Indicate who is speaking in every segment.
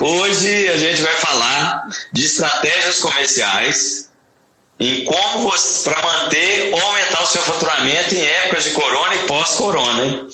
Speaker 1: Hoje a gente vai falar de estratégias comerciais em como para manter ou aumentar o seu faturamento em épocas de corona e pós-corona.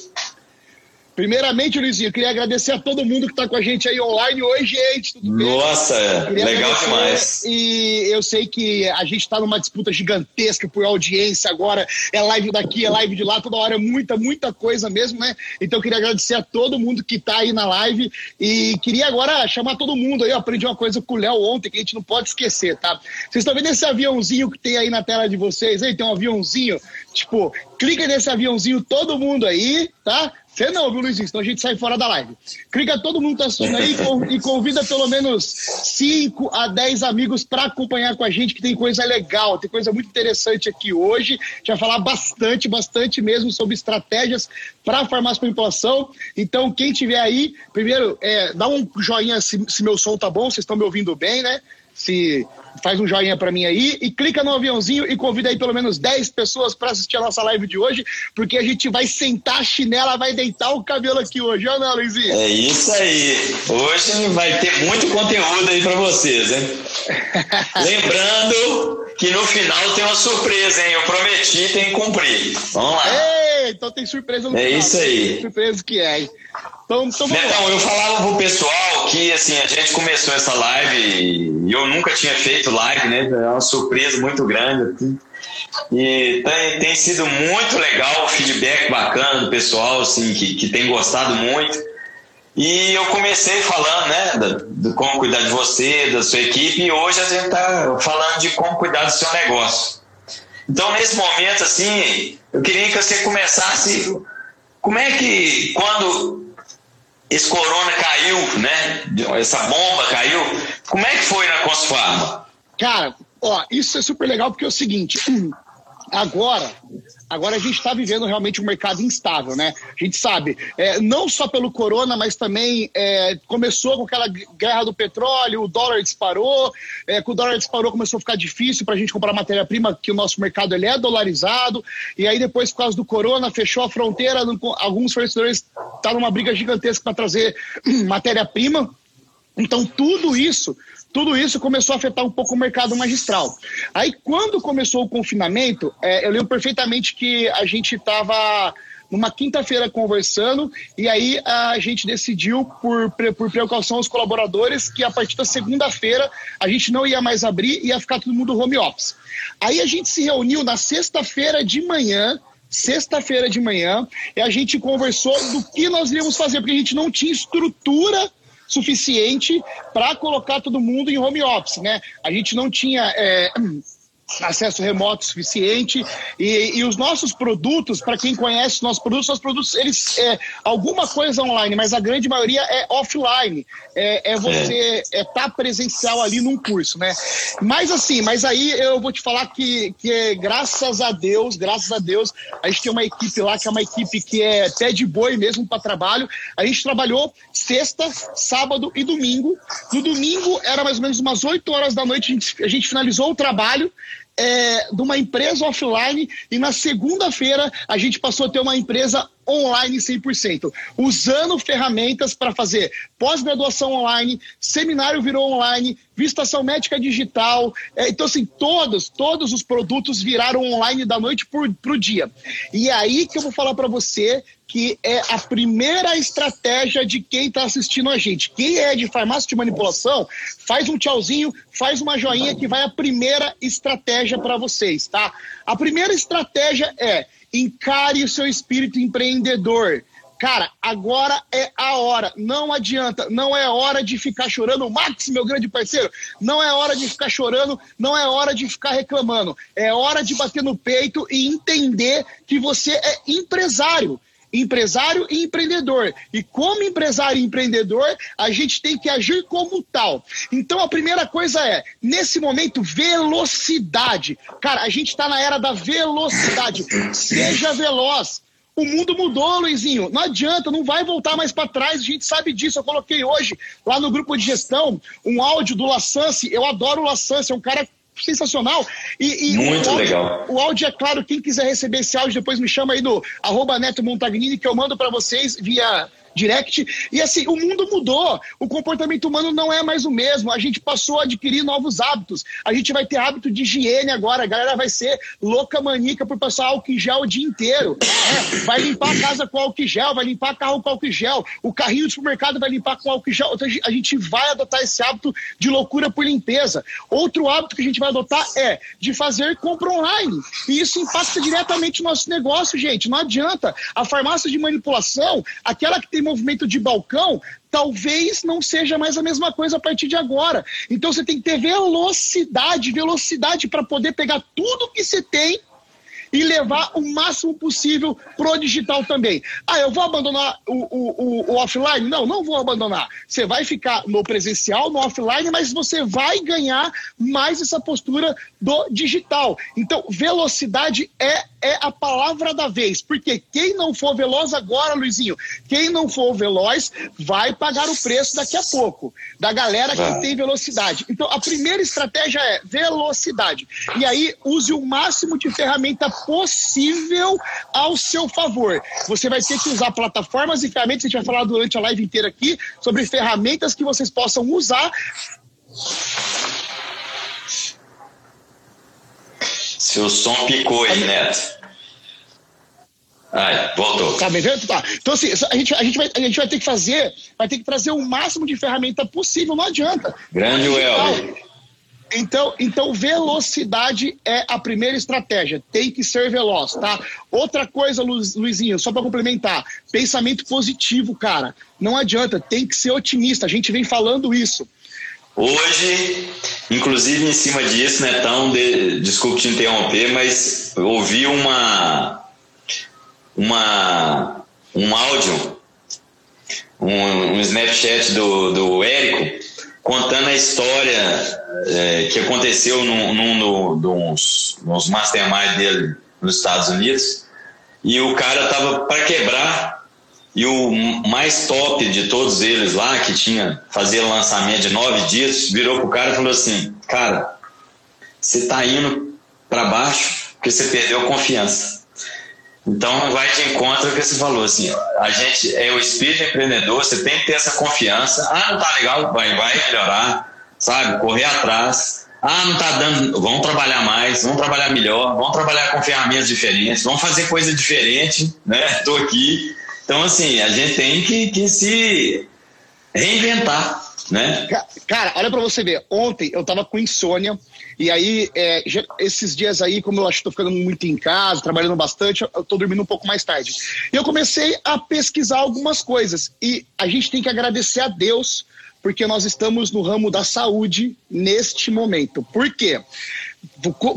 Speaker 2: Primeiramente, Luizinho, eu queria agradecer a todo mundo que está com a gente aí online hoje, gente.
Speaker 1: Tudo bem? Nossa, legal demais.
Speaker 2: E eu sei que a gente está numa disputa gigantesca por audiência agora. É live daqui, é live de lá, toda hora é muita, muita coisa mesmo, né? Então eu queria agradecer a todo mundo que está aí na live. E queria agora chamar todo mundo aí. Eu aprendi uma coisa com o Léo ontem que a gente não pode esquecer, tá? Vocês estão vendo esse aviãozinho que tem aí na tela de vocês? Aí tem um aviãozinho. Tipo, clica nesse aviãozinho, todo mundo aí, tá? Você não, viu, Luizinho? Então a gente sai fora da live. Clica todo mundo tá assistindo aí e convida pelo menos 5 a 10 amigos para acompanhar com a gente, que tem coisa legal, tem coisa muito interessante aqui hoje. A gente vai falar bastante, bastante mesmo sobre estratégias para farmácia com manipulação. Então, quem tiver aí, primeiro, é, dá um joinha se, se meu som tá bom, vocês estão me ouvindo bem, né? se faz um joinha para mim aí e clica no aviãozinho e convida aí pelo menos 10 pessoas para assistir a nossa live de hoje, porque a gente vai sentar a chinela, vai deitar o cabelo aqui hoje, ó, não, Luizinho?
Speaker 1: É isso aí. Hoje vai ter muito conteúdo aí para vocês, hein? Lembrando que no final tem uma surpresa, hein? Eu prometi, tem que cumprir. Vamos lá.
Speaker 2: Ei, então tem surpresa no
Speaker 1: é final. É isso aí.
Speaker 2: Surpresa que é, hein?
Speaker 1: Então, então Netão, eu falava pro pessoal que assim, a gente começou essa live e eu nunca tinha feito live, né? É uma surpresa muito grande. Assim. E tem, tem sido muito legal o feedback bacana do pessoal, assim, que, que tem gostado muito. E eu comecei falando, né, de como cuidar de você, da sua equipe, e hoje a gente está falando de como cuidar do seu negócio. Então, nesse momento, assim, eu queria que você começasse. Como é que, quando esse corona caiu, né? Essa bomba caiu. Como é que foi na Cosfarma?
Speaker 2: Cara, ó, isso é super legal porque é o seguinte, agora Agora a gente está vivendo realmente um mercado instável, né? A gente sabe, é, não só pelo corona, mas também é, começou com aquela guerra do petróleo, o dólar disparou, é, com o dólar disparou começou a ficar difícil para a gente comprar matéria-prima, que o nosso mercado ele é dolarizado, e aí depois, por causa do corona, fechou a fronteira, alguns fornecedores estão tá numa briga gigantesca para trazer matéria-prima. Então, tudo isso tudo isso começou a afetar um pouco o mercado magistral. Aí, quando começou o confinamento, é, eu lembro perfeitamente que a gente estava numa quinta-feira conversando e aí a gente decidiu, por, por precaução aos colaboradores, que a partir da segunda-feira a gente não ia mais abrir, ia ficar todo mundo home office. Aí a gente se reuniu na sexta-feira de manhã, sexta-feira de manhã, e a gente conversou do que nós íamos fazer, porque a gente não tinha estrutura suficiente para colocar todo mundo em home office, né? A gente não tinha é, acesso remoto suficiente e, e os nossos produtos, para quem conhece nossos produtos, nossos produtos, eles é alguma coisa online, mas a grande maioria é offline, é, é você é tá presencial ali num curso, né? Mas assim, mas aí eu vou te falar que, que é, graças a Deus, graças a Deus, a gente tem uma equipe lá que é uma equipe que é pé de boi mesmo para trabalho. A gente trabalhou sexta, sábado e domingo. No domingo era mais ou menos umas 8 horas da noite, a gente, a gente finalizou o trabalho é, de uma empresa offline e na segunda-feira a gente passou a ter uma empresa online 100%, usando ferramentas para fazer pós-graduação online, seminário virou online, vistação médica digital. É, então, assim, todos, todos os produtos viraram online da noite para o dia. E é aí que eu vou falar para você que é a primeira estratégia de quem está assistindo a gente. Quem é de farmácia de manipulação, faz um tchauzinho, faz uma joinha que vai a primeira estratégia para vocês, tá? A primeira estratégia é Encare o seu espírito empreendedor. Cara, agora é a hora. Não adianta. Não é hora de ficar chorando. Max, meu grande parceiro, não é hora de ficar chorando. Não é hora de ficar reclamando. É hora de bater no peito e entender que você é empresário empresário e empreendedor. E como empresário e empreendedor, a gente tem que agir como tal. Então a primeira coisa é, nesse momento, velocidade. Cara, a gente está na era da velocidade. Seja veloz. O mundo mudou, Luizinho. Não adianta, não vai voltar mais para trás. A gente sabe disso. Eu coloquei hoje lá no grupo de gestão um áudio do Lassance. Eu adoro o Lassance, é um cara sensacional.
Speaker 1: E, e Muito
Speaker 2: o áudio,
Speaker 1: legal.
Speaker 2: O áudio, é claro, quem quiser receber esse áudio, depois me chama aí do arroba Neto Montagnini, que eu mando para vocês via direct. E assim, o mundo mudou. O comportamento humano não é mais o mesmo. A gente passou a adquirir novos hábitos. A gente vai ter hábito de higiene agora. A galera vai ser louca manica por passar álcool em gel o dia inteiro. É, vai limpar a casa com álcool em gel, vai limpar carro com álcool em gel. O carrinho do supermercado vai limpar com álcool em gel. Então, a gente vai adotar esse hábito de loucura por limpeza. Outro hábito que a gente vai adotar é de fazer compra online. E isso impacta diretamente o nosso negócio, gente. Não adianta. A farmácia de manipulação, aquela que tem movimento de balcão, talvez não seja mais a mesma coisa a partir de agora. Então você tem que ter velocidade, velocidade para poder pegar tudo que você tem e levar o máximo possível pro digital também. Ah, eu vou abandonar o, o, o, o offline? Não, não vou abandonar. Você vai ficar no presencial, no offline, mas você vai ganhar mais essa postura do digital. Então, velocidade é, é a palavra da vez, porque quem não for veloz agora, Luizinho, quem não for veloz vai pagar o preço daqui a pouco, da galera que tem velocidade. Então, a primeira estratégia é velocidade. E aí, use o máximo de ferramenta possível ao seu favor. Você vai ter que usar plataformas e ferramentas, a gente vai falar durante a live inteira aqui, sobre ferramentas que vocês possam usar.
Speaker 1: Seu som picou aí, Neto. Ai, voltou.
Speaker 2: Tá me vendo? Tá. Então, assim, a gente, a, gente vai, a gente vai ter que fazer, vai ter que trazer o máximo de ferramenta possível, não adianta.
Speaker 1: Grande Welber.
Speaker 2: Então, então, velocidade é a primeira estratégia. Tem que ser veloz, tá? Outra coisa, Luizinho, só para complementar: pensamento positivo, cara. Não adianta, tem que ser otimista. A gente vem falando isso.
Speaker 1: Hoje, inclusive em cima disso, né, tão de, desculpe te interromper, mas ouvi uma uma um áudio, um, um Snapchat do, do Érico contando a história é, que aconteceu num, num, dos, mastermind dele nos Estados Unidos e o cara tava para quebrar e o mais top de todos eles lá que tinha fazer lançamento de nove dias virou pro cara e falou assim cara você tá indo para baixo porque você perdeu a confiança então vai de encontro ao que você falou assim, a gente é o espírito empreendedor, você tem que ter essa confiança. Ah, não tá legal, vai, vai melhorar, sabe? Correr atrás. Ah, não tá dando, vamos trabalhar mais, vamos trabalhar melhor, vamos trabalhar com ferramentas diferentes, vamos fazer coisa diferente, né? Tô aqui. Então assim, a gente tem que, que se reinventar, né?
Speaker 2: Cara, olha para você ver. Ontem eu tava com insônia e aí, é, esses dias aí, como eu acho que estou ficando muito em casa, trabalhando bastante, eu estou dormindo um pouco mais tarde. E eu comecei a pesquisar algumas coisas. E a gente tem que agradecer a Deus, porque nós estamos no ramo da saúde neste momento. Por quê?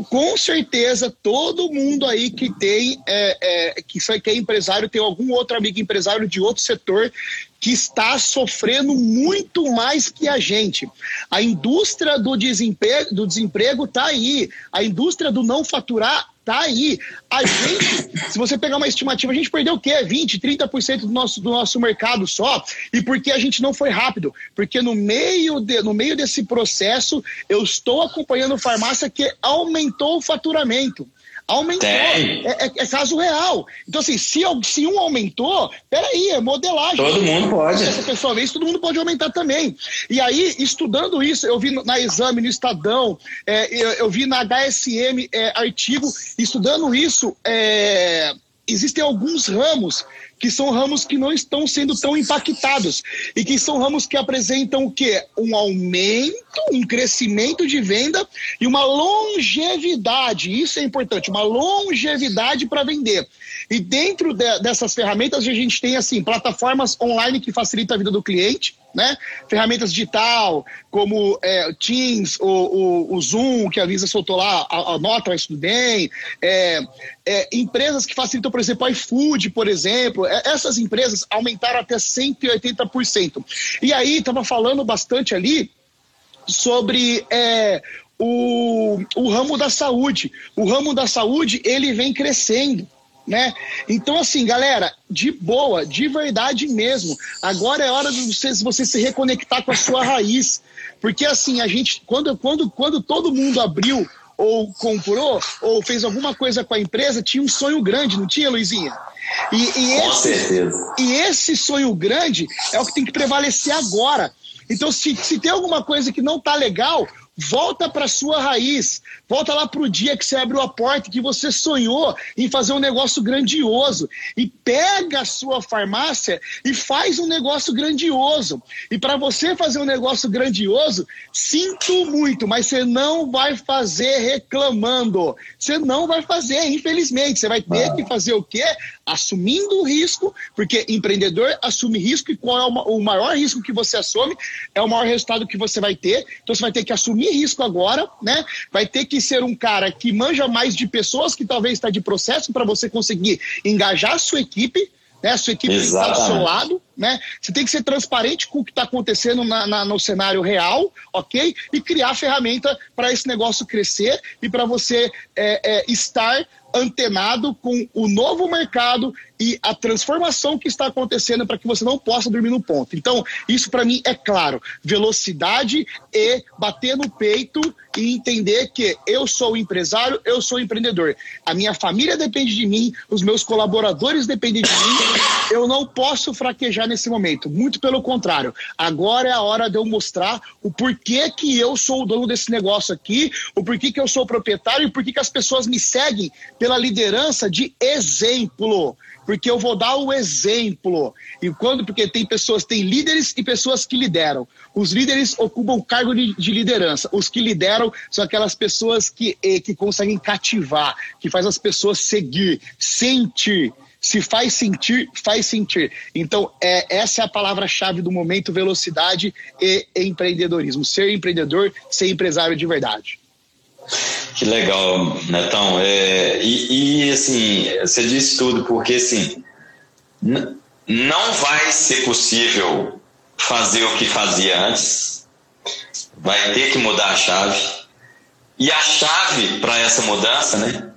Speaker 2: Com certeza, todo mundo aí que tem, é, é, que, que é empresário, tem algum outro amigo empresário de outro setor que está sofrendo muito mais que a gente. A indústria do desemprego do desemprego está aí. A indústria do não faturar está aí. A gente, se você pegar uma estimativa, a gente perdeu o quê? 20, 30% do nosso, do nosso mercado só. E por que a gente não foi rápido? Porque no meio, de, no meio desse processo, eu estou acompanhando farmácia que aumentou o faturamento. Aumentou. É, é, é, caso real. Então, assim, se, se um aumentou, peraí, é modelagem.
Speaker 1: Todo mundo pode.
Speaker 2: Se essa pessoa vê isso, todo mundo pode aumentar também. E aí, estudando isso, eu vi na exame, no Estadão, é, eu, eu, vi na HSM é, artigo, estudando isso, é, existem alguns ramos que são ramos que não estão sendo tão impactados e que são ramos que apresentam o quê? Um aumento, um crescimento de venda e uma longevidade. Isso é importante, uma longevidade para vender. E dentro de, dessas ferramentas a gente tem assim plataformas online que facilitam a vida do cliente né? Ferramentas digital, como é, Teams, o, o, o, Zoom, que a Visa soltou lá, a, a nota vai tudo bem. É, é, empresas que facilitam, por exemplo, iFood, por exemplo. É, essas empresas aumentaram até 180%. E aí, estava falando bastante ali sobre é, o, o ramo da saúde. O ramo da saúde, ele vem crescendo né? Então, assim, galera, de boa, de verdade mesmo. Agora é hora de você, você se reconectar com a sua raiz. Porque, assim, a gente, quando, quando, quando todo mundo abriu ou comprou, ou fez alguma coisa com a empresa, tinha um sonho grande, não tinha, Luizinha?
Speaker 1: E, e com esse, certeza.
Speaker 2: E esse sonho grande é o que tem que prevalecer agora. Então, se, se tem alguma coisa que não tá legal, volta para sua raiz, volta lá para o dia que você abriu a porta, que você sonhou em fazer um negócio grandioso e pega a sua farmácia e faz um negócio grandioso. E para você fazer um negócio grandioso, sinto muito, mas você não vai fazer reclamando. Você não vai fazer, infelizmente. Você vai ter ah. que fazer o quê? Assumindo o risco, porque empreendedor assume risco e qual é o maior risco que você assume é o maior resultado que você vai ter. Então você vai ter que assumir risco agora, né? Vai ter que ser um cara que manja mais de pessoas, que talvez está de processo para você conseguir engajar a sua equipe, né? A sua equipe está do seu lado, né? Você tem que ser transparente com o que está acontecendo na, na, no cenário real, ok? E criar ferramenta para esse negócio crescer e para você é, é, estar antenado com o novo mercado e a transformação que está acontecendo para que você não possa dormir no ponto. Então, isso para mim é claro. Velocidade e bater no peito e entender que eu sou empresário, eu sou empreendedor. A minha família depende de mim, os meus colaboradores dependem de mim. Eu não posso fraquejar nesse momento. Muito pelo contrário. Agora é a hora de eu mostrar o porquê que eu sou o dono desse negócio aqui, o porquê que eu sou o proprietário e porquê que as pessoas me seguem pela liderança de exemplo porque eu vou dar o exemplo. E quando, porque tem pessoas, tem líderes e pessoas que lideram. Os líderes ocupam cargo de, de, liderança. Os que lideram são aquelas pessoas que, eh, que conseguem cativar, que faz as pessoas seguir, sentir. Se faz sentir, faz sentir. Então, é, essa é a palavra-chave do momento: velocidade e empreendedorismo. Ser empreendedor, ser empresário de verdade.
Speaker 1: Que legal, Netão. É, e, e, assim, você disse tudo, porque assim, não vai ser possível fazer o que fazia antes, vai ter que mudar a chave. E a chave para essa mudança, né,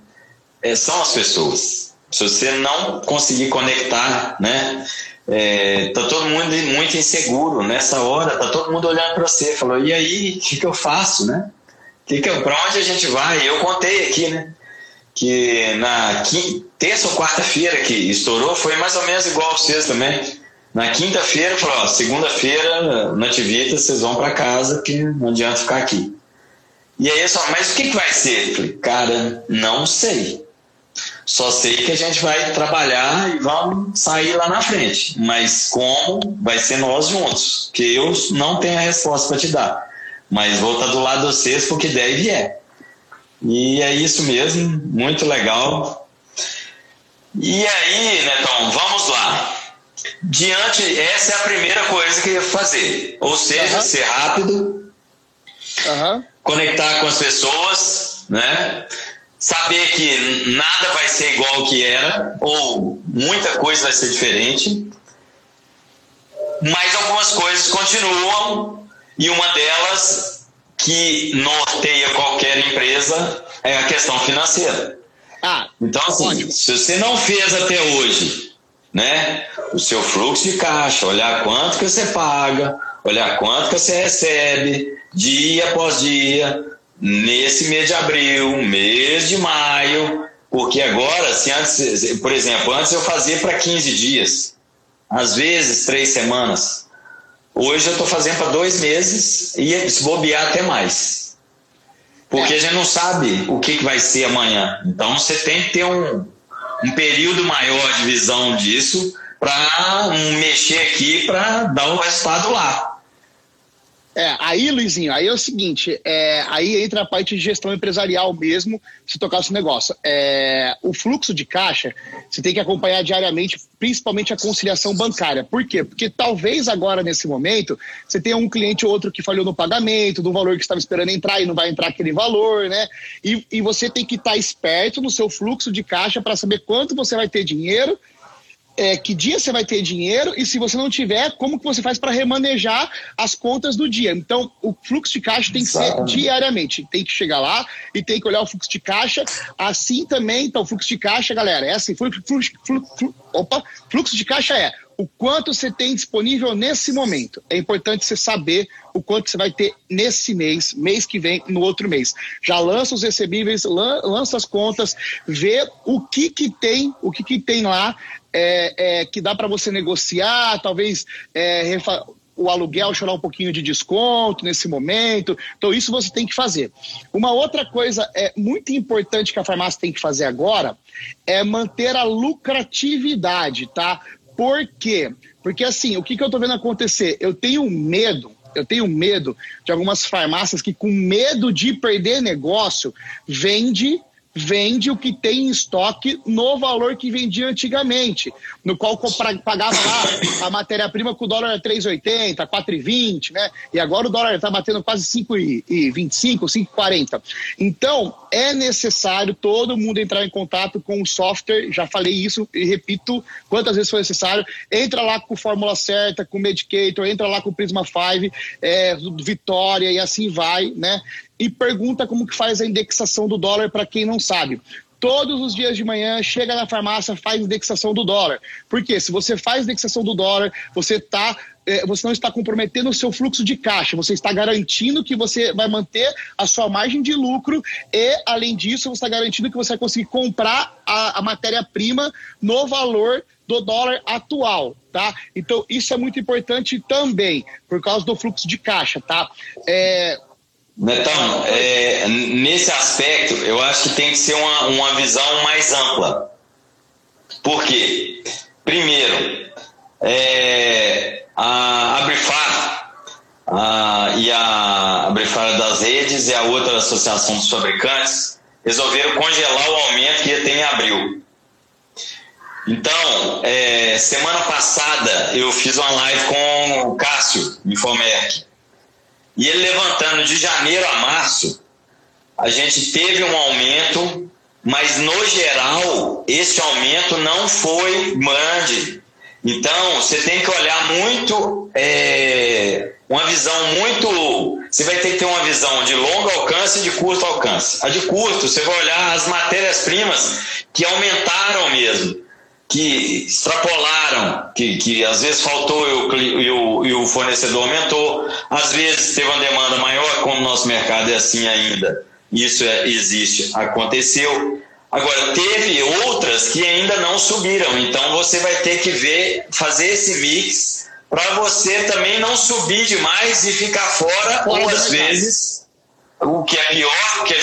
Speaker 1: é, são as pessoas. Se você não conseguir conectar, né, é, tá todo mundo muito inseguro nessa hora, tá todo mundo olhando para você, falou, e aí, o que, que eu faço, né? Que que, pra onde a gente vai? Eu contei aqui, né? Que na quinta, terça ou quarta-feira que estourou foi mais ou menos igual vocês também. Na quinta-feira, falou: segunda-feira, nativita, vocês vão para casa, que não adianta ficar aqui. E aí, só, mas o que, que vai ser? falei, cara, não sei. Só sei que a gente vai trabalhar e vamos sair lá na frente. Mas como vai ser nós juntos, que eu não tenho a resposta para te dar mas vou estar do lado de vocês porque deve é. E é isso mesmo, muito legal. E aí, Netão, vamos lá. Diante, essa é a primeira coisa que eu ia fazer. Ou seja, uhum. ser rápido, uhum. conectar com as pessoas, né? Saber que nada vai ser igual ao que era, ou muita coisa vai ser diferente. Mas algumas coisas continuam e uma delas que norteia qualquer empresa é a questão financeira. Ah, então, assim, ótimo. se você não fez até hoje, né, o seu fluxo de caixa, olhar quanto que você paga, olhar quanto que você recebe, dia após dia, nesse mês de abril, mês de maio, porque agora, se antes, por exemplo, antes eu fazia para 15 dias, às vezes três semanas. Hoje eu estou fazendo para dois meses e se bobear até mais. Porque é. a gente não sabe o que, que vai ser amanhã. Então você tem que ter um, um período maior de visão disso para um, mexer aqui para dar o resultado lá.
Speaker 2: É, aí, Luizinho, aí é o seguinte, é, aí entra a parte de gestão empresarial mesmo, se tocar esse negócio. É, o fluxo de caixa, você tem que acompanhar diariamente, principalmente a conciliação bancária. Por quê? Porque talvez agora, nesse momento, você tenha um cliente ou outro que falhou no pagamento, do valor que estava esperando entrar e não vai entrar aquele valor, né? E, e você tem que estar esperto no seu fluxo de caixa para saber quanto você vai ter dinheiro é, que dia você vai ter dinheiro e se você não tiver, como que você faz para remanejar as contas do dia. Então, o fluxo de caixa tem que ser diariamente. Tem que chegar lá e tem que olhar o fluxo de caixa. Assim também, então, o fluxo de caixa, galera, é assim, fluxo, fluxo, fluxo, opa, fluxo de caixa é o quanto você tem disponível nesse momento. É importante você saber o quanto você vai ter nesse mês, mês que vem, no outro mês. Já lança os recebíveis, lança as contas, vê o que que tem, o que que tem lá é, é, que dá para você negociar, talvez é, o aluguel chorar um pouquinho de desconto nesse momento. Então, isso você tem que fazer. Uma outra coisa é muito importante que a farmácia tem que fazer agora é manter a lucratividade, tá? Por quê? Porque assim, o que, que eu tô vendo acontecer? Eu tenho medo eu tenho medo de algumas farmácias que, com medo de perder negócio, vende vende o que tem em estoque no valor que vendia antigamente, no qual pagava lá a matéria-prima com o dólar 3,80, 4,20, né? E agora o dólar está batendo quase 5,25, 5,40. Então, é necessário todo mundo entrar em contato com o software, já falei isso e repito quantas vezes for necessário, entra lá com a fórmula certa, com Medicator, entra lá com Prisma 5, é, Vitória e assim vai, né? E pergunta como que faz a indexação do dólar para quem não sabe. Todos os dias de manhã, chega na farmácia, faz indexação do dólar. Porque se você faz indexação do dólar, você tá é, você não está comprometendo o seu fluxo de caixa, você está garantindo que você vai manter a sua margem de lucro e, além disso, você está garantindo que você vai conseguir comprar a, a matéria-prima no valor do dólar atual, tá? Então, isso é muito importante também, por causa do fluxo de caixa, tá? É,
Speaker 1: Netão, é, nesse aspecto, eu acho que tem que ser uma, uma visão mais ampla. Por quê? Primeiro, é, a Abrifar a, e a Abrifar das redes e a outra associação dos fabricantes resolveram congelar o aumento que ia ter em abril. Então, é, semana passada eu fiz uma live com o Cássio, Infomerc. E ele levantando de janeiro a março, a gente teve um aumento, mas no geral, esse aumento não foi grande. Então, você tem que olhar muito, é, uma visão muito. Você vai ter que ter uma visão de longo alcance e de curto alcance. A de curto, você vai olhar as matérias-primas que aumentaram mesmo que extrapolaram, que, que às vezes faltou e o, e, o, e o fornecedor aumentou, às vezes teve uma demanda maior, como o nosso mercado é assim ainda, isso é, existe, aconteceu. Agora, teve outras que ainda não subiram, então você vai ter que ver, fazer esse mix para você também não subir demais e ficar fora, ou às vezes o que é pior, que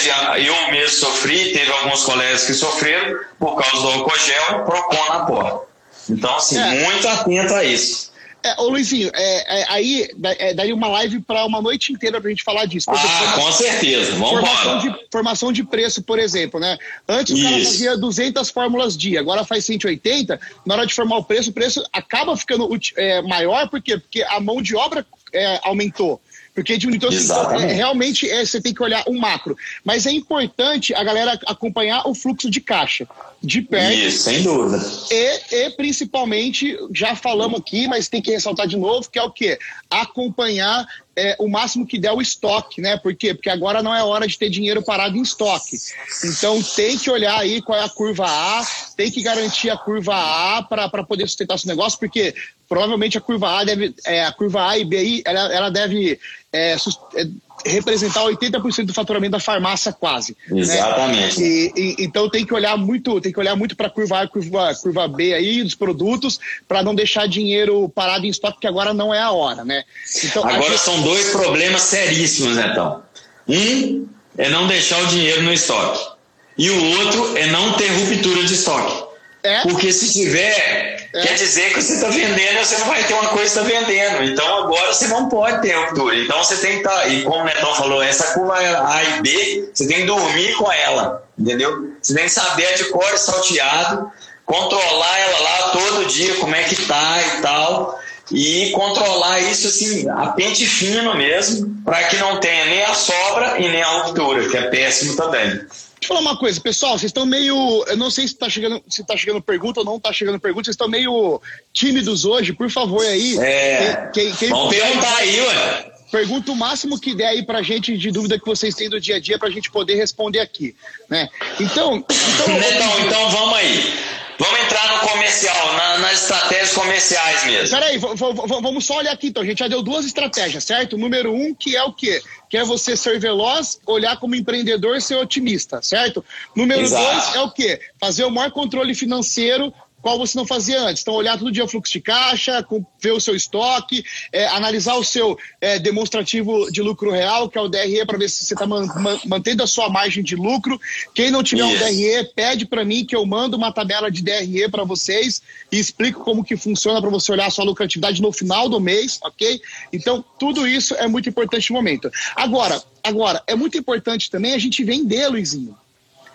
Speaker 1: eu mesmo sofri, teve alguns colegas que sofreram por causa do álcool gel, PROCON na porta. Então, assim, é. muito atento a isso.
Speaker 2: É, ô Luizinho, é, é, aí é, daí uma live para uma noite inteira para a gente falar disso.
Speaker 1: ah, formação, com certeza, vamos
Speaker 2: formação de, formação de preço, por exemplo, né? Antes Isso. o cara fazia 200 fórmulas dia, agora faz 180. Na hora de formar o preço, o preço acaba ficando é, maior, por quê? Porque a mão de obra é, aumentou. Porque diminuiu então, é, realmente é, você tem que olhar o macro. Mas é importante a galera acompanhar o fluxo de caixa de perto.
Speaker 1: Isso, sem dúvida.
Speaker 2: E, e principalmente, já falamos aqui, mas tem que ressaltar de novo, que é o quê? Acompanhar é, o máximo que der o estoque, né? Por quê? Porque agora não é hora de ter dinheiro parado em estoque. Então tem que olhar aí qual é a curva A, tem que garantir a curva A para poder sustentar esse negócio, porque provavelmente a curva A deve, é, a curva A e B ela, ela deve é, é representar 80% do faturamento da farmácia quase.
Speaker 1: Né? Exatamente.
Speaker 2: Né? E, e, então tem que olhar muito, tem que olhar muito para curva A, curva, curva B aí dos produtos para não deixar dinheiro parado em estoque, que agora não é a hora, né?
Speaker 1: Então, agora gente... são dois problemas seríssimos, Netão. Um é não deixar o dinheiro no estoque. E o outro é não ter ruptura de estoque. É? Porque se tiver, é. quer dizer que você está vendendo você não vai ter uma coisa que está vendendo. Então agora você não pode ter ruptura. Então você tem que estar. Tá, e como o Netão falou, essa curva A e B, você tem que dormir com ela. Entendeu? Você tem que saber de cor salteado, controlar ela lá todo dia, como é que tá e tal. E controlar isso assim, a pente fino mesmo, para que não tenha nem a sobra e nem a ruptura, que é péssimo também.
Speaker 2: Deixa eu falar uma coisa, pessoal, vocês estão meio. Eu não sei se está chegando, se tá chegando pergunta ou não está chegando pergunta, vocês estão meio tímidos hoje, por favor aí.
Speaker 1: É. Quem, quem, Vamos perguntar aí, ué.
Speaker 2: Pergunta o máximo que der aí pra gente de dúvida que vocês têm do dia a dia pra gente poder responder aqui, né? Então.
Speaker 1: Então, então, então vamos aí. Vamos entrar no comercial, na, nas estratégias comerciais mesmo.
Speaker 2: Peraí, vamos só olhar aqui então. A gente já deu duas estratégias, certo? Número um, que é o quê? Que é você ser veloz, olhar como empreendedor, ser otimista, certo? Número Exato. dois é o quê? Fazer o maior controle financeiro qual você não fazia antes. Então, olhar todo dia o fluxo de caixa, ver o seu estoque, é, analisar o seu é, demonstrativo de lucro real, que é o DRE, para ver se você está man, man, mantendo a sua margem de lucro. Quem não tiver yes. um DRE, pede para mim que eu mando uma tabela de DRE para vocês e explico como que funciona para você olhar a sua lucratividade no final do mês, ok? Então, tudo isso é muito importante no momento. Agora, agora é muito importante também a gente vender, Luizinho.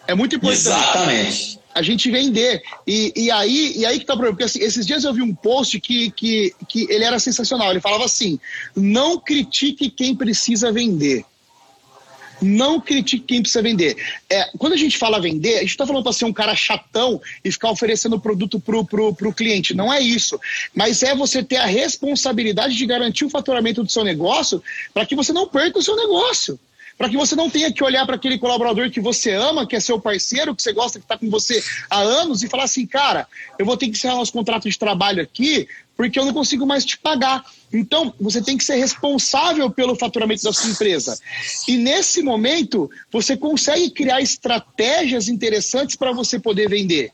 Speaker 2: É muito importante.
Speaker 1: Exatamente
Speaker 2: a gente vender. E, e, aí, e aí que tá o problema. Porque assim, esses dias eu vi um post que, que, que ele era sensacional. Ele falava assim: não critique quem precisa vender. Não critique quem precisa vender. É, quando a gente fala vender, a gente está falando para ser um cara chatão e ficar oferecendo produto para o pro, pro cliente. Não é isso. Mas é você ter a responsabilidade de garantir o faturamento do seu negócio para que você não perca o seu negócio para que você não tenha que olhar para aquele colaborador que você ama, que é seu parceiro, que você gosta, que está com você há anos, e falar assim, cara, eu vou ter que encerrar nosso contrato de trabalho aqui, porque eu não consigo mais te pagar. Então, você tem que ser responsável pelo faturamento da sua empresa. E nesse momento, você consegue criar estratégias interessantes para você poder vender.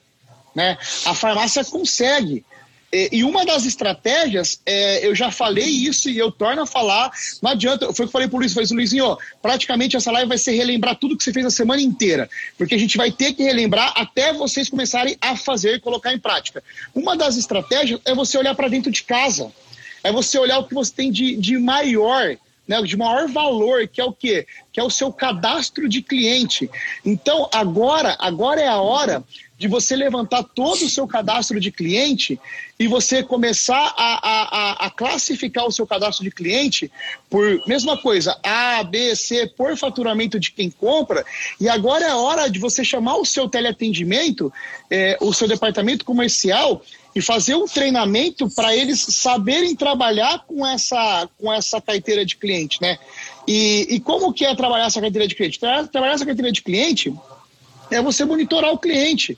Speaker 2: Né? A farmácia consegue. E uma das estratégias, é, eu já falei isso e eu torno a falar, não adianta, foi o que eu falei pro Luiz, falei Luizinho, ó, praticamente essa live vai ser relembrar tudo que você fez a semana inteira, porque a gente vai ter que relembrar até vocês começarem a fazer e colocar em prática. Uma das estratégias é você olhar para dentro de casa, é você olhar o que você tem de, de maior, né, de maior valor, que é o quê? Que é o seu cadastro de cliente. Então, agora, agora é a hora de você levantar todo o seu cadastro de cliente e você começar a, a, a, classificar o seu cadastro de cliente por mesma coisa, A, B, C, por faturamento de quem compra. E agora é hora de você chamar o seu teleatendimento, é, o seu departamento comercial e fazer um treinamento para eles saberem trabalhar com essa, com essa carteira de cliente, né? E, e como que é trabalhar essa carteira de cliente? Trabalhar essa carteira de cliente é você monitorar o cliente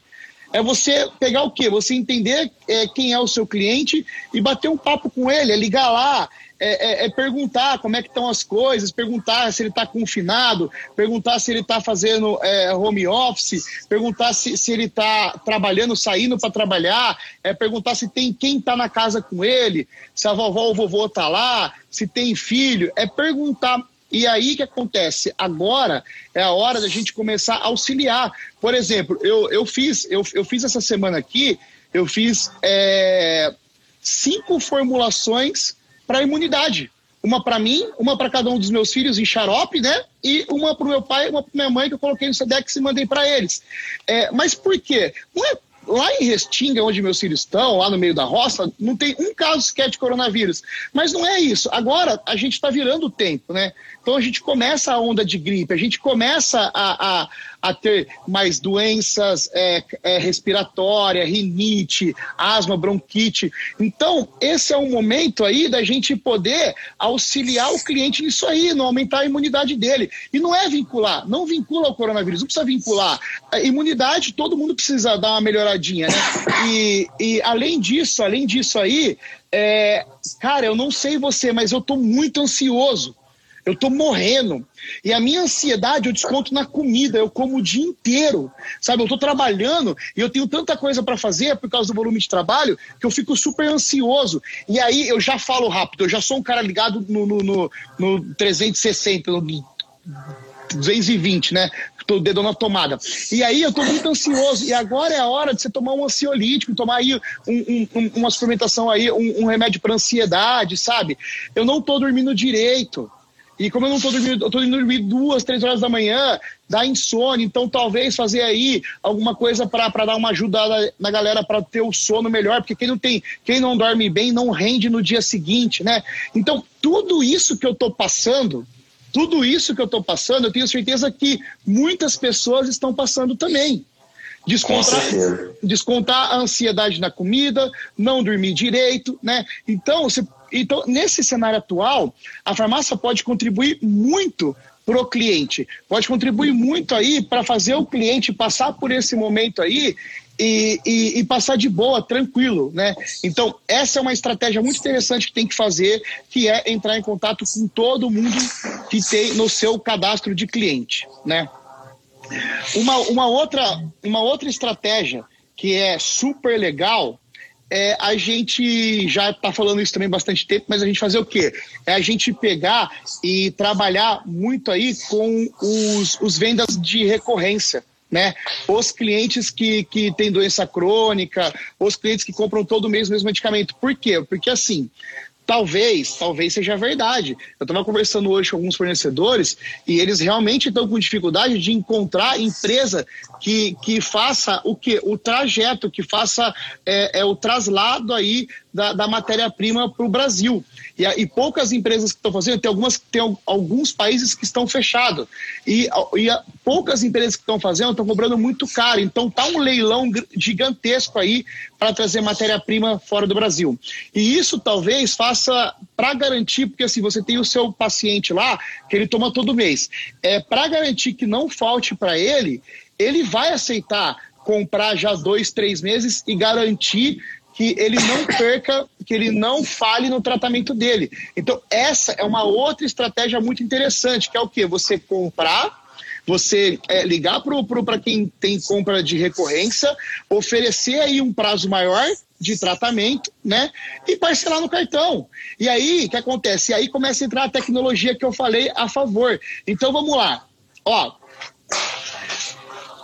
Speaker 2: é você pegar o quê? Você entender é, quem é o seu cliente e bater um papo com ele, é ligar lá, é, é, é perguntar como é que estão as coisas, perguntar se ele está confinado, perguntar se ele está fazendo é, home office, perguntar se, se ele está trabalhando, saindo para trabalhar, é, perguntar se tem quem está na casa com ele, se a vovó ou o vovô está lá, se tem filho, é perguntar e aí que acontece? Agora é a hora da gente começar a auxiliar. Por exemplo, eu, eu, fiz, eu, eu fiz essa semana aqui, eu fiz é, cinco formulações para imunidade. Uma para mim, uma para cada um dos meus filhos em xarope, né? E uma para o meu pai, uma para minha mãe, que eu coloquei no Sedex e mandei para eles. É, mas por quê? Não é Lá em Restinga, onde meus filhos estão, lá no meio da roça, não tem um caso sequer de coronavírus. Mas não é isso. Agora a gente está virando o tempo, né? Então a gente começa a onda de gripe, a gente começa a, a, a ter mais doenças é, é, respiratórias, rinite, asma, bronquite. Então, esse é um momento aí da gente poder auxiliar o cliente nisso aí, não aumentar a imunidade dele. E não é vincular, não vincula o coronavírus, não precisa vincular. A imunidade, todo mundo precisa dar uma melhoradinha, né? E, e além disso, além disso aí, é, cara, eu não sei você, mas eu tô muito ansioso eu estou morrendo. E a minha ansiedade eu desconto na comida, eu como o dia inteiro. Sabe, eu estou trabalhando e eu tenho tanta coisa para fazer por causa do volume de trabalho que eu fico super ansioso. E aí eu já falo rápido, eu já sou um cara ligado no, no, no, no 360, no 220, né? Tô dedo na tomada. E aí eu tô muito ansioso. E agora é a hora de você tomar um ansiolítico, tomar aí um, um, uma suplementação aí, um, um remédio para ansiedade, sabe? Eu não tô dormindo direito. E como eu não estou dormindo, eu estou indo dormir duas, três horas da manhã, dá insônia, então talvez fazer aí alguma coisa para dar uma ajuda na galera para ter o sono melhor, porque quem não tem, quem não dorme bem não rende no dia seguinte, né? Então, tudo isso que eu estou passando, tudo isso que eu estou passando, eu tenho certeza que muitas pessoas estão passando também. Descontar, descontar a ansiedade na comida, não dormir direito, né? Então, você então, nesse cenário atual, a farmácia pode contribuir muito para o cliente. Pode contribuir muito aí para fazer o cliente passar por esse momento aí e, e, e, passar de boa, tranquilo, né? Então, essa é uma estratégia muito interessante que tem que fazer, que é entrar em contato com todo mundo que tem no seu cadastro de cliente, né? Uma, uma, outra, uma outra estratégia que é super legal é a gente já está falando isso também bastante tempo, mas a gente fazer o quê? É a gente pegar e trabalhar muito aí com os, os vendas de recorrência né? Os clientes que, que têm doença crônica, os clientes que compram todo mês o mesmo medicamento. Por quê? Porque assim, Talvez, talvez seja verdade. Eu estava conversando hoje com alguns fornecedores e eles realmente estão com dificuldade de encontrar empresa que, que faça o que? O trajeto, que faça é, é o traslado aí da, da matéria-prima para o Brasil. E, e, poucas empresas que estão fazendo, tem algumas tem alguns países que estão fechados. E, e poucas empresas que estão fazendo estão cobrando muito caro. Então tá um leilão gigantesco aí para trazer matéria-prima fora do Brasil. E isso talvez faça para garantir, porque assim, você tem o seu paciente lá, que ele toma todo mês. É, para garantir que não falte para ele, ele vai aceitar comprar já dois, três meses e garantir que ele não perca, que ele não fale no tratamento dele. Então, essa é uma outra estratégia muito interessante, que é o que? Você comprar, você é, ligar para quem tem compra de recorrência, oferecer aí um prazo maior de tratamento, né? E parcelar no cartão. E aí, o que acontece? E aí começa a entrar a tecnologia que eu falei a favor. Então, vamos lá. Ó,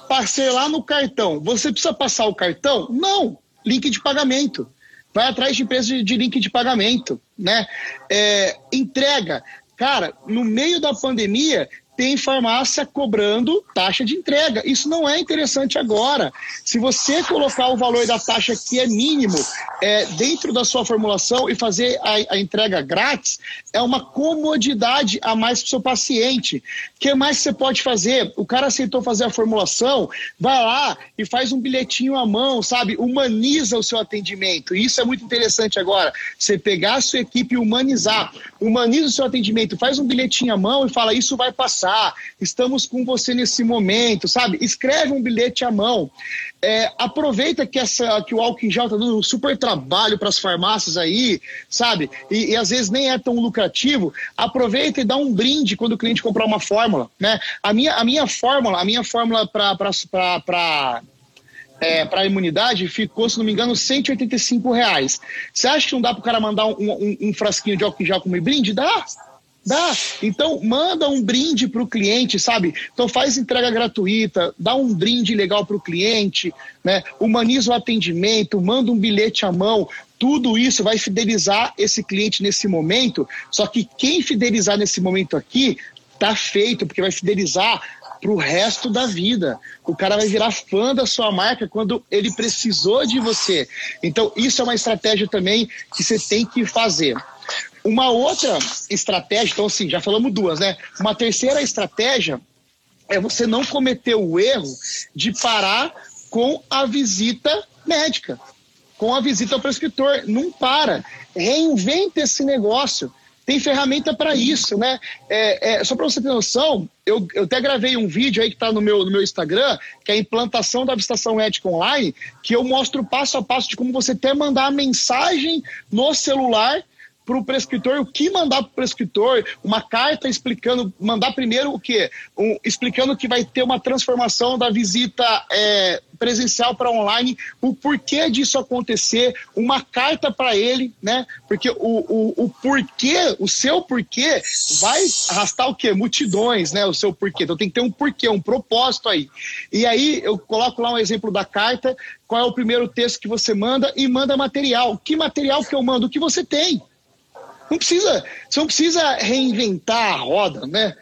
Speaker 2: parcelar no cartão. Você precisa passar o cartão? Não link de pagamento. Vai atrás de empresas de, link de pagamento, né? É, entrega. Cara, no meio da pandemia, tem farmácia cobrando taxa de entrega. Isso não é interessante agora. Se você colocar o valor da taxa que é mínimo é, dentro da sua formulação e fazer a, a entrega grátis, é uma comodidade a mais para o seu paciente. O que mais você pode fazer? O cara aceitou fazer a formulação, vai lá e faz um bilhetinho à mão, sabe? Humaniza o seu atendimento. Isso é muito interessante agora. Você pegar a sua equipe e humanizar. Humaniza o seu atendimento, faz um bilhetinho à mão e fala: Isso vai passar estamos com você nesse momento, sabe? Escreve um bilhete à mão. É, aproveita que, essa, que o álcool em gel está dando um super trabalho para as farmácias aí, sabe? E, e, às vezes nem é tão lucrativo. Aproveita e dá um brinde quando o cliente comprar uma fórmula, né? A minha, a minha fórmula, a minha fórmula para é, para a imunidade ficou, se não me engano, 185 reais. Você acha que não dá para o cara mandar um, um, um, frasquinho de álcool em gel como brinde? Dá. Dá. Então, manda um brinde para o cliente, sabe? Então, faz entrega gratuita, dá um brinde legal para o cliente, né? humaniza o atendimento, manda um bilhete à mão. Tudo isso vai fidelizar esse cliente nesse momento. Só que quem fidelizar nesse momento aqui, tá feito, porque vai fidelizar para o resto da vida. O cara vai virar fã da sua marca quando ele precisou de você. Então, isso é uma estratégia também que você tem que fazer. Uma outra estratégia, então assim, já falamos duas, né? Uma terceira estratégia é você não cometer o erro de parar com a visita médica, com a visita ao prescritor. Não para. Reinventa esse negócio. Tem ferramenta para isso, né? É, é, só para você ter noção, eu, eu até gravei um vídeo aí que está no meu, no meu Instagram, que é a implantação da visitação médica online, que eu mostro passo a passo de como você até mandar a mensagem no celular para o prescritor o que mandar para o prescritor, uma carta explicando, mandar primeiro o quê? Um, explicando que vai ter uma transformação da visita é, presencial para online, o porquê disso acontecer, uma carta para ele, né? Porque o, o, o porquê, o seu porquê vai arrastar o quê? Multidões, né? O seu porquê. Então tem que ter um porquê, um propósito aí. E aí eu coloco lá um exemplo da carta, qual é o primeiro texto que você manda e manda material. Que material que eu mando? O que você tem. Não precisa, você não precisa reinventar a roda, né?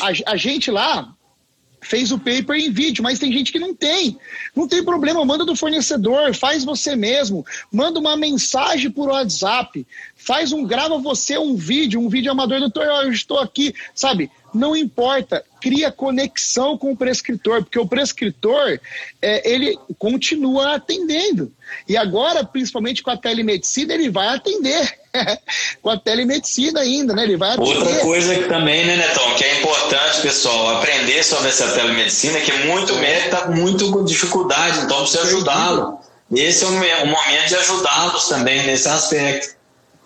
Speaker 2: a, a gente lá fez o paper em vídeo, mas tem gente que não tem. Não tem problema, manda do fornecedor, faz você mesmo, manda uma mensagem por WhatsApp, faz um, grava você um vídeo, um vídeo amador, doutor, eu estou aqui, sabe? Não importa, cria conexão com o prescritor, porque o prescritor, é, ele continua atendendo. E agora, principalmente com a telemedicina, ele vai atender. com a telemedicina ainda, né? Ele vai atender.
Speaker 1: Outra coisa que também, né, Netão, que é importante, pessoal, aprender sobre essa telemedicina, que muito médico está muito com dificuldade, então precisa ajudá-lo. Esse é o momento de ajudá-los também nesse aspecto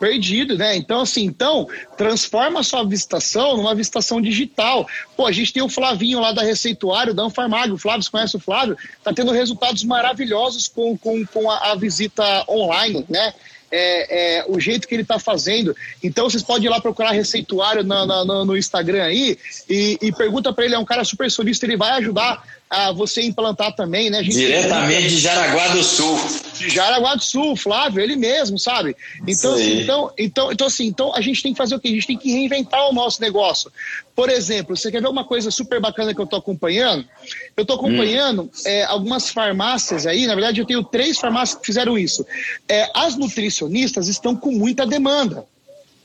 Speaker 2: perdido, né? Então, assim, então, transforma a sua visitação numa visitação digital. Pô, a gente tem o Flavinho lá da Receituário, da Anfarmag, o Flávio, você conhece o Flávio? Tá tendo resultados maravilhosos com, com, com a, a visita online, né? É, é, o jeito que ele está fazendo. Então vocês podem ir lá procurar receituário na, na, no Instagram aí e, e pergunta para ele, é um cara super solista, ele vai ajudar a você implantar também, né?
Speaker 1: Diretamente de Jaraguá do Sul.
Speaker 2: De Jaraguá do Sul, Flávio, ele mesmo, sabe? Então, assim, então, então, então, assim, então a gente tem que fazer o quê? A gente tem que reinventar o nosso negócio. Por exemplo, você quer ver uma coisa super bacana que eu estou acompanhando? Eu estou acompanhando hum. é, algumas farmácias aí, na verdade eu tenho três farmácias que fizeram isso. É, as nutricionistas estão com muita demanda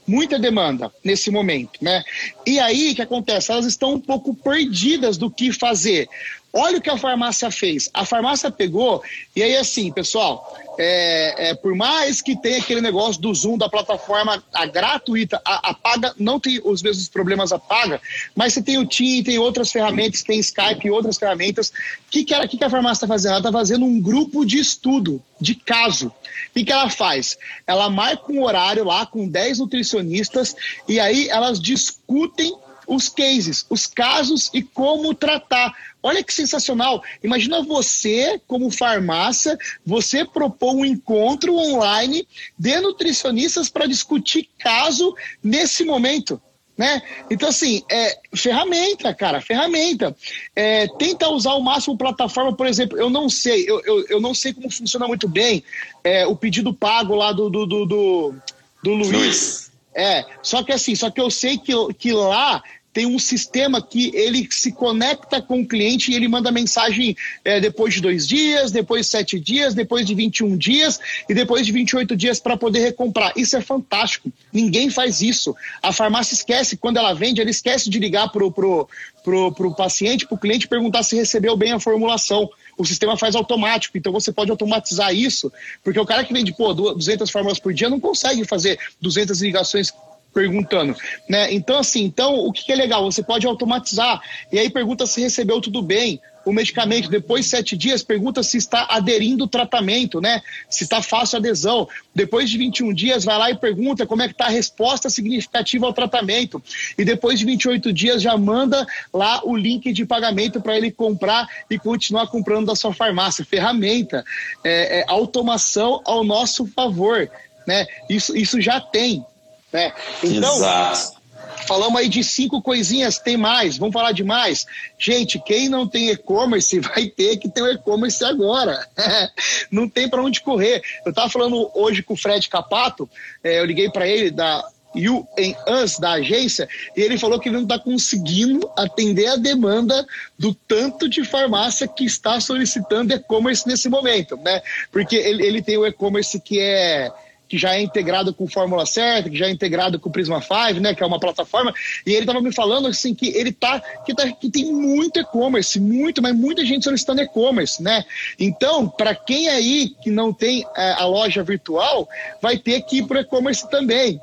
Speaker 2: muita demanda nesse momento, né? E aí o que acontece? Elas estão um pouco perdidas do que fazer. Olha o que a farmácia fez. A farmácia pegou, e aí assim, pessoal, é, é, por mais que tenha aquele negócio do Zoom, da plataforma a gratuita, a, a paga não tem os mesmos problemas a paga, mas você tem o Team, tem outras ferramentas, tem Skype e outras ferramentas. O que, que, que, que a farmácia está fazendo? Ela está fazendo um grupo de estudo, de caso. O que, que ela faz? Ela marca um horário lá com 10 nutricionistas e aí elas discutem os cases, os casos e como tratar. Olha que sensacional. Imagina você, como farmácia, você propor um encontro online de nutricionistas para discutir caso nesse momento. Né? Então, assim, é, ferramenta, cara, ferramenta. É, tenta usar o máximo plataforma, por exemplo, eu não sei, eu, eu, eu não sei como funciona muito bem é, o pedido pago lá do, do, do, do, do Luiz. Luiz. É, só que assim, só que eu sei que, que lá tem um sistema que ele se conecta com o cliente e ele manda mensagem é, depois de dois dias, depois de sete dias, depois de 21 dias e depois de 28 dias para poder recomprar. Isso é fantástico. Ninguém faz isso. A farmácia esquece, quando ela vende, ela esquece de ligar para o pro, pro, pro paciente, para o cliente, perguntar se recebeu bem a formulação o sistema faz automático, então você pode automatizar isso, porque o cara que vende, pô, 200 fórmulas por dia não consegue fazer 200 ligações perguntando, né? Então assim, então o que é legal? Você pode automatizar e aí pergunta se recebeu tudo bem o medicamento. Depois de sete dias, pergunta se está aderindo o tratamento, né? Se está fácil a adesão. Depois de 21 dias, vai lá e pergunta como é que está a resposta significativa ao tratamento. E depois de 28 dias, já manda lá o link de pagamento para ele comprar e continuar comprando da sua farmácia. Ferramenta, é, é, automação ao nosso favor, né? Isso, isso já tem. Né? Então, Exato. Falamos aí de cinco coisinhas, tem mais, vamos falar de mais. Gente, quem não tem e-commerce vai ter que ter o e-commerce agora. não tem para onde correr. Eu estava falando hoje com o Fred Capato, é, eu liguei para ele da You em Us, da agência, e ele falou que ele não está conseguindo atender a demanda do tanto de farmácia que está solicitando e-commerce nesse momento, né? Porque ele, ele tem o e-commerce que é que já é integrado com Fórmula Certa, que já é integrado com o Prisma 5, né, que é uma plataforma, e ele estava me falando assim que ele tá que, tá, que tem muito e-commerce, muito, mas muita gente solicitando e-commerce, né? Então, para quem aí que não tem é, a loja virtual, vai ter que ir para o e-commerce também.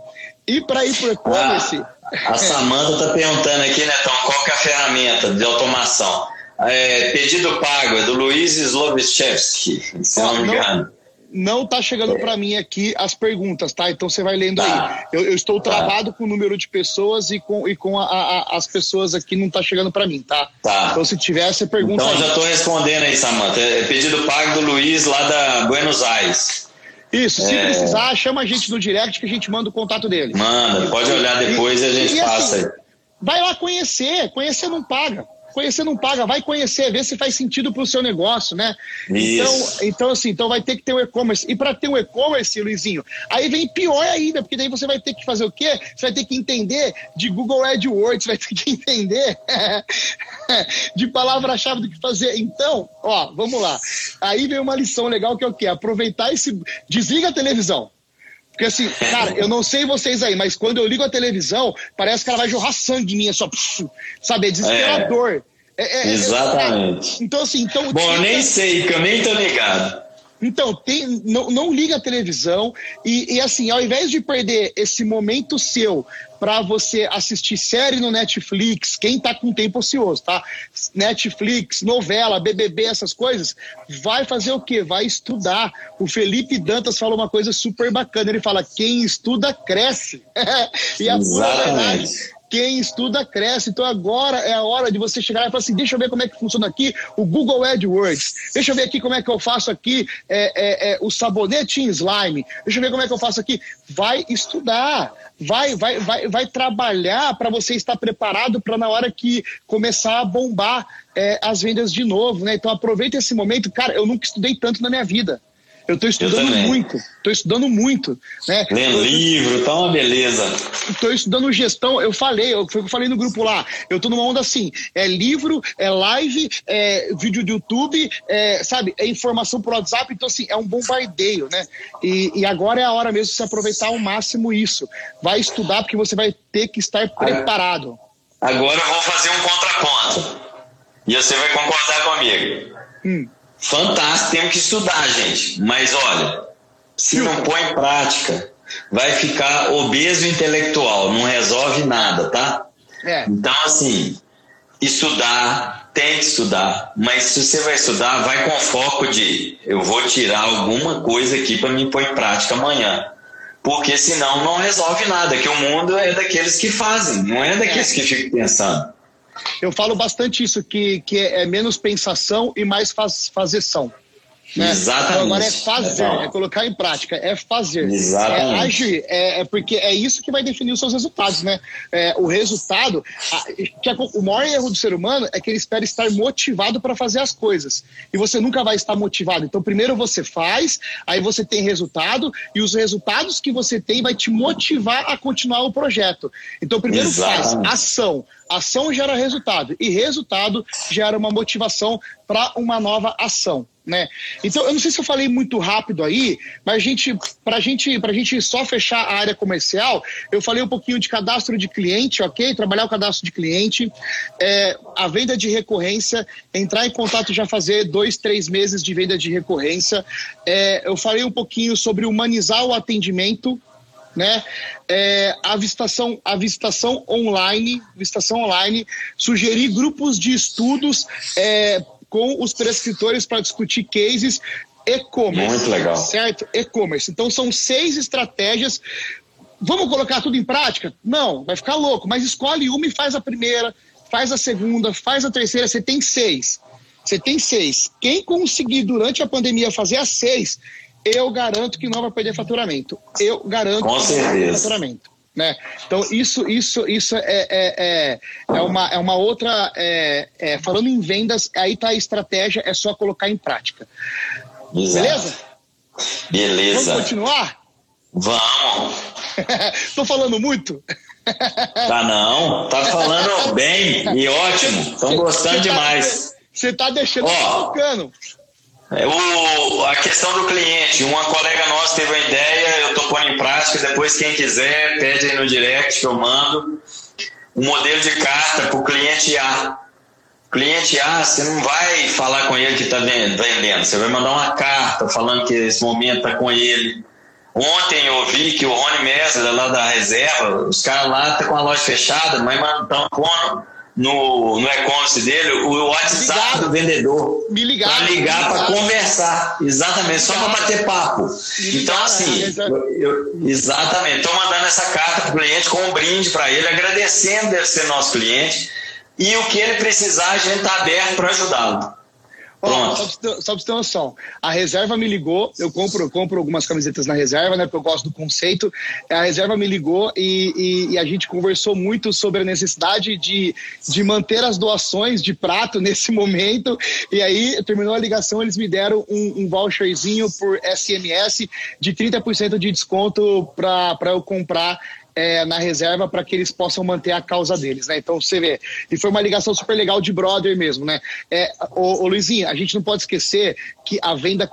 Speaker 2: E para ir para o e-commerce.
Speaker 1: Ah, a Samanta está perguntando aqui, Netão, qual que é a ferramenta de automação? É, pedido pago, é do Luiz Slovichevski, se não me engano
Speaker 2: não tá chegando para mim aqui as perguntas, tá? Então você vai lendo tá. aí. Eu, eu, estou tá. travado tá. com o número de pessoas e com, e com a, a, as pessoas aqui não tá chegando para mim, tá?
Speaker 1: Tá.
Speaker 2: Então se tiver, você pergunta.
Speaker 1: Então
Speaker 2: aí.
Speaker 1: já estou respondendo aí, Samanta. É pedido pago do Luiz lá da Buenos Aires.
Speaker 2: Isso, se é... precisar, chama a gente no direct que a gente manda o contato dele.
Speaker 1: Manda, pode olhar depois e, e a gente e, passa assim, aí.
Speaker 2: Vai lá conhecer, conhecer não paga conhecer não paga, vai conhecer, ver se faz sentido para o seu negócio, né? Então, então, assim, então vai ter que ter o e-commerce. E para ter o e-commerce, Luizinho, aí vem pior ainda, porque daí você vai ter que fazer o quê? Você vai ter que entender de Google AdWords, vai ter que entender de palavra-chave do que fazer. Então, ó, vamos lá. Aí vem uma lição legal que é o quê? Aproveitar esse. Desliga a televisão. Porque assim, cara, eu não sei vocês aí, mas quando eu ligo a televisão, parece que ela vai jorrar sangue em mim, é só, sabe, é desesperador.
Speaker 1: É. É, é, é, Exatamente.
Speaker 2: então, assim, então.
Speaker 1: Bom, eu nem sei, que eu nem tô ligado.
Speaker 2: Então, tem, não, não liga a televisão e, e, assim, ao invés de perder esse momento seu para você assistir série no Netflix, quem tá com tempo ocioso, tá? Netflix, novela, BBB, essas coisas, vai fazer o quê? Vai estudar. O Felipe Dantas falou uma coisa super bacana, ele fala, quem estuda cresce. e a
Speaker 1: Exatamente
Speaker 2: quem estuda cresce. Então agora é a hora de você chegar e falar assim: deixa eu ver como é que funciona aqui o Google AdWords, deixa eu ver aqui como é que eu faço aqui é, é, é, o sabonete em slime, deixa eu ver como é que eu faço aqui. Vai estudar, vai, vai, vai, vai trabalhar para você estar preparado para na hora que começar a bombar é, as vendas de novo, né? Então aproveita esse momento. Cara, eu nunca estudei tanto na minha vida. Eu estou estudando muito, estou estudando muito. Né?
Speaker 1: Lendo livro, tá uma beleza.
Speaker 2: Estou estudando gestão, eu falei, eu, eu falei no grupo lá, eu estou numa onda assim, é livro, é live, é vídeo do YouTube, é, sabe, é informação por WhatsApp, então assim, é um bombardeio, né? E, e agora é a hora mesmo de se aproveitar ao máximo isso. Vai estudar porque você vai ter que estar preparado.
Speaker 1: Agora eu vou fazer um contraponto. E você vai concordar comigo. Hum fantástico, temos que estudar, gente. Mas olha, se não põe em prática, vai ficar obeso intelectual, não resolve nada, tá? É. Então, assim, estudar, tem que estudar, mas se você vai estudar, vai com foco de eu vou tirar alguma coisa aqui para me pôr em prática amanhã. Porque senão não resolve nada, que o mundo é daqueles que fazem, não é daqueles é. que ficam pensando.
Speaker 2: Eu falo bastante isso, que, que é menos pensação e mais faz, fazeção. Né?
Speaker 1: Exatamente. Então
Speaker 2: agora é fazer, é colocar em prática, é fazer.
Speaker 1: Exatamente.
Speaker 2: É agir, é, é, porque é isso que vai definir os seus resultados, né? É, o resultado, a, que é, o maior erro do ser humano é que ele espera estar motivado para fazer as coisas. E você nunca vai estar motivado. Então, primeiro você faz, aí você tem resultado, e os resultados que você tem vai te motivar a continuar o projeto. Então, primeiro Exatamente. faz ação. Ação gera resultado, e resultado gera uma motivação para uma nova ação. Né? Então, eu não sei se eu falei muito rápido aí, mas gente, para gente, a gente só fechar a área comercial, eu falei um pouquinho de cadastro de cliente, ok? Trabalhar o cadastro de cliente, é, a venda de recorrência, entrar em contato já fazer dois, três meses de venda de recorrência. É, eu falei um pouquinho sobre humanizar o atendimento, né? É, a visitação, a visitação online, visitação online, sugerir grupos de estudos é, com os prescritores para discutir cases e-commerce.
Speaker 1: Muito legal.
Speaker 2: Certo? E-commerce. Então são seis estratégias. Vamos colocar tudo em prática? Não, vai ficar louco, mas escolhe uma e faz a primeira, faz a segunda, faz a terceira, você tem seis. Você tem seis. Quem conseguir durante a pandemia fazer as seis, eu garanto que não vai perder faturamento. Eu garanto
Speaker 1: Com
Speaker 2: que
Speaker 1: certeza. não vai perder
Speaker 2: faturamento. Né? Então, isso, isso, isso é, é, é, é, uma, é uma outra. É, é, falando em vendas, aí está a estratégia, é só colocar em prática. Beleza?
Speaker 1: Beleza.
Speaker 2: Vamos continuar?
Speaker 1: Vamos.
Speaker 2: Estou falando muito?
Speaker 1: Tá não, tá falando bem e ótimo. Estão gostando tá, demais.
Speaker 2: Você tá deixando oh, tocando.
Speaker 1: É, o, a questão do cliente, uma colega nossa teve uma ideia, eu estou pondo em prática, depois quem quiser, pede aí no direct que eu mando. Um modelo de carta para o cliente A. Cliente A, você não vai falar com ele que está vendendo, você vai mandar uma carta falando que esse momento está com ele. Ontem eu vi que o Rony Messer, lá da reserva, os caras lá estão tá com a loja fechada, mas estão pondo no, no e-commerce dele o WhatsApp do vendedor.
Speaker 2: Me ligar.
Speaker 1: Para ligar, para conversar. Exatamente, só para bater papo. então, assim, né? eu, eu, exatamente. Estou mandando essa carta para o cliente com um brinde para ele, agradecendo deve ser nosso cliente. E o que ele precisar, a gente está aberto para ajudá-lo.
Speaker 2: Ó, só, pra você ter noção, a reserva me ligou, eu compro, eu compro algumas camisetas na reserva, né? Porque eu gosto do conceito. A reserva me ligou e, e, e, a gente conversou muito sobre a necessidade de, de manter as doações de prato nesse momento. E aí, terminou a ligação, eles me deram um, um voucherzinho por SMS de 30% de desconto para eu comprar é, na reserva para que eles possam manter a causa deles, né? Então você vê, e foi uma ligação super legal de brother mesmo, né? É, ô, ô Luizinho, a gente não pode esquecer que a venda,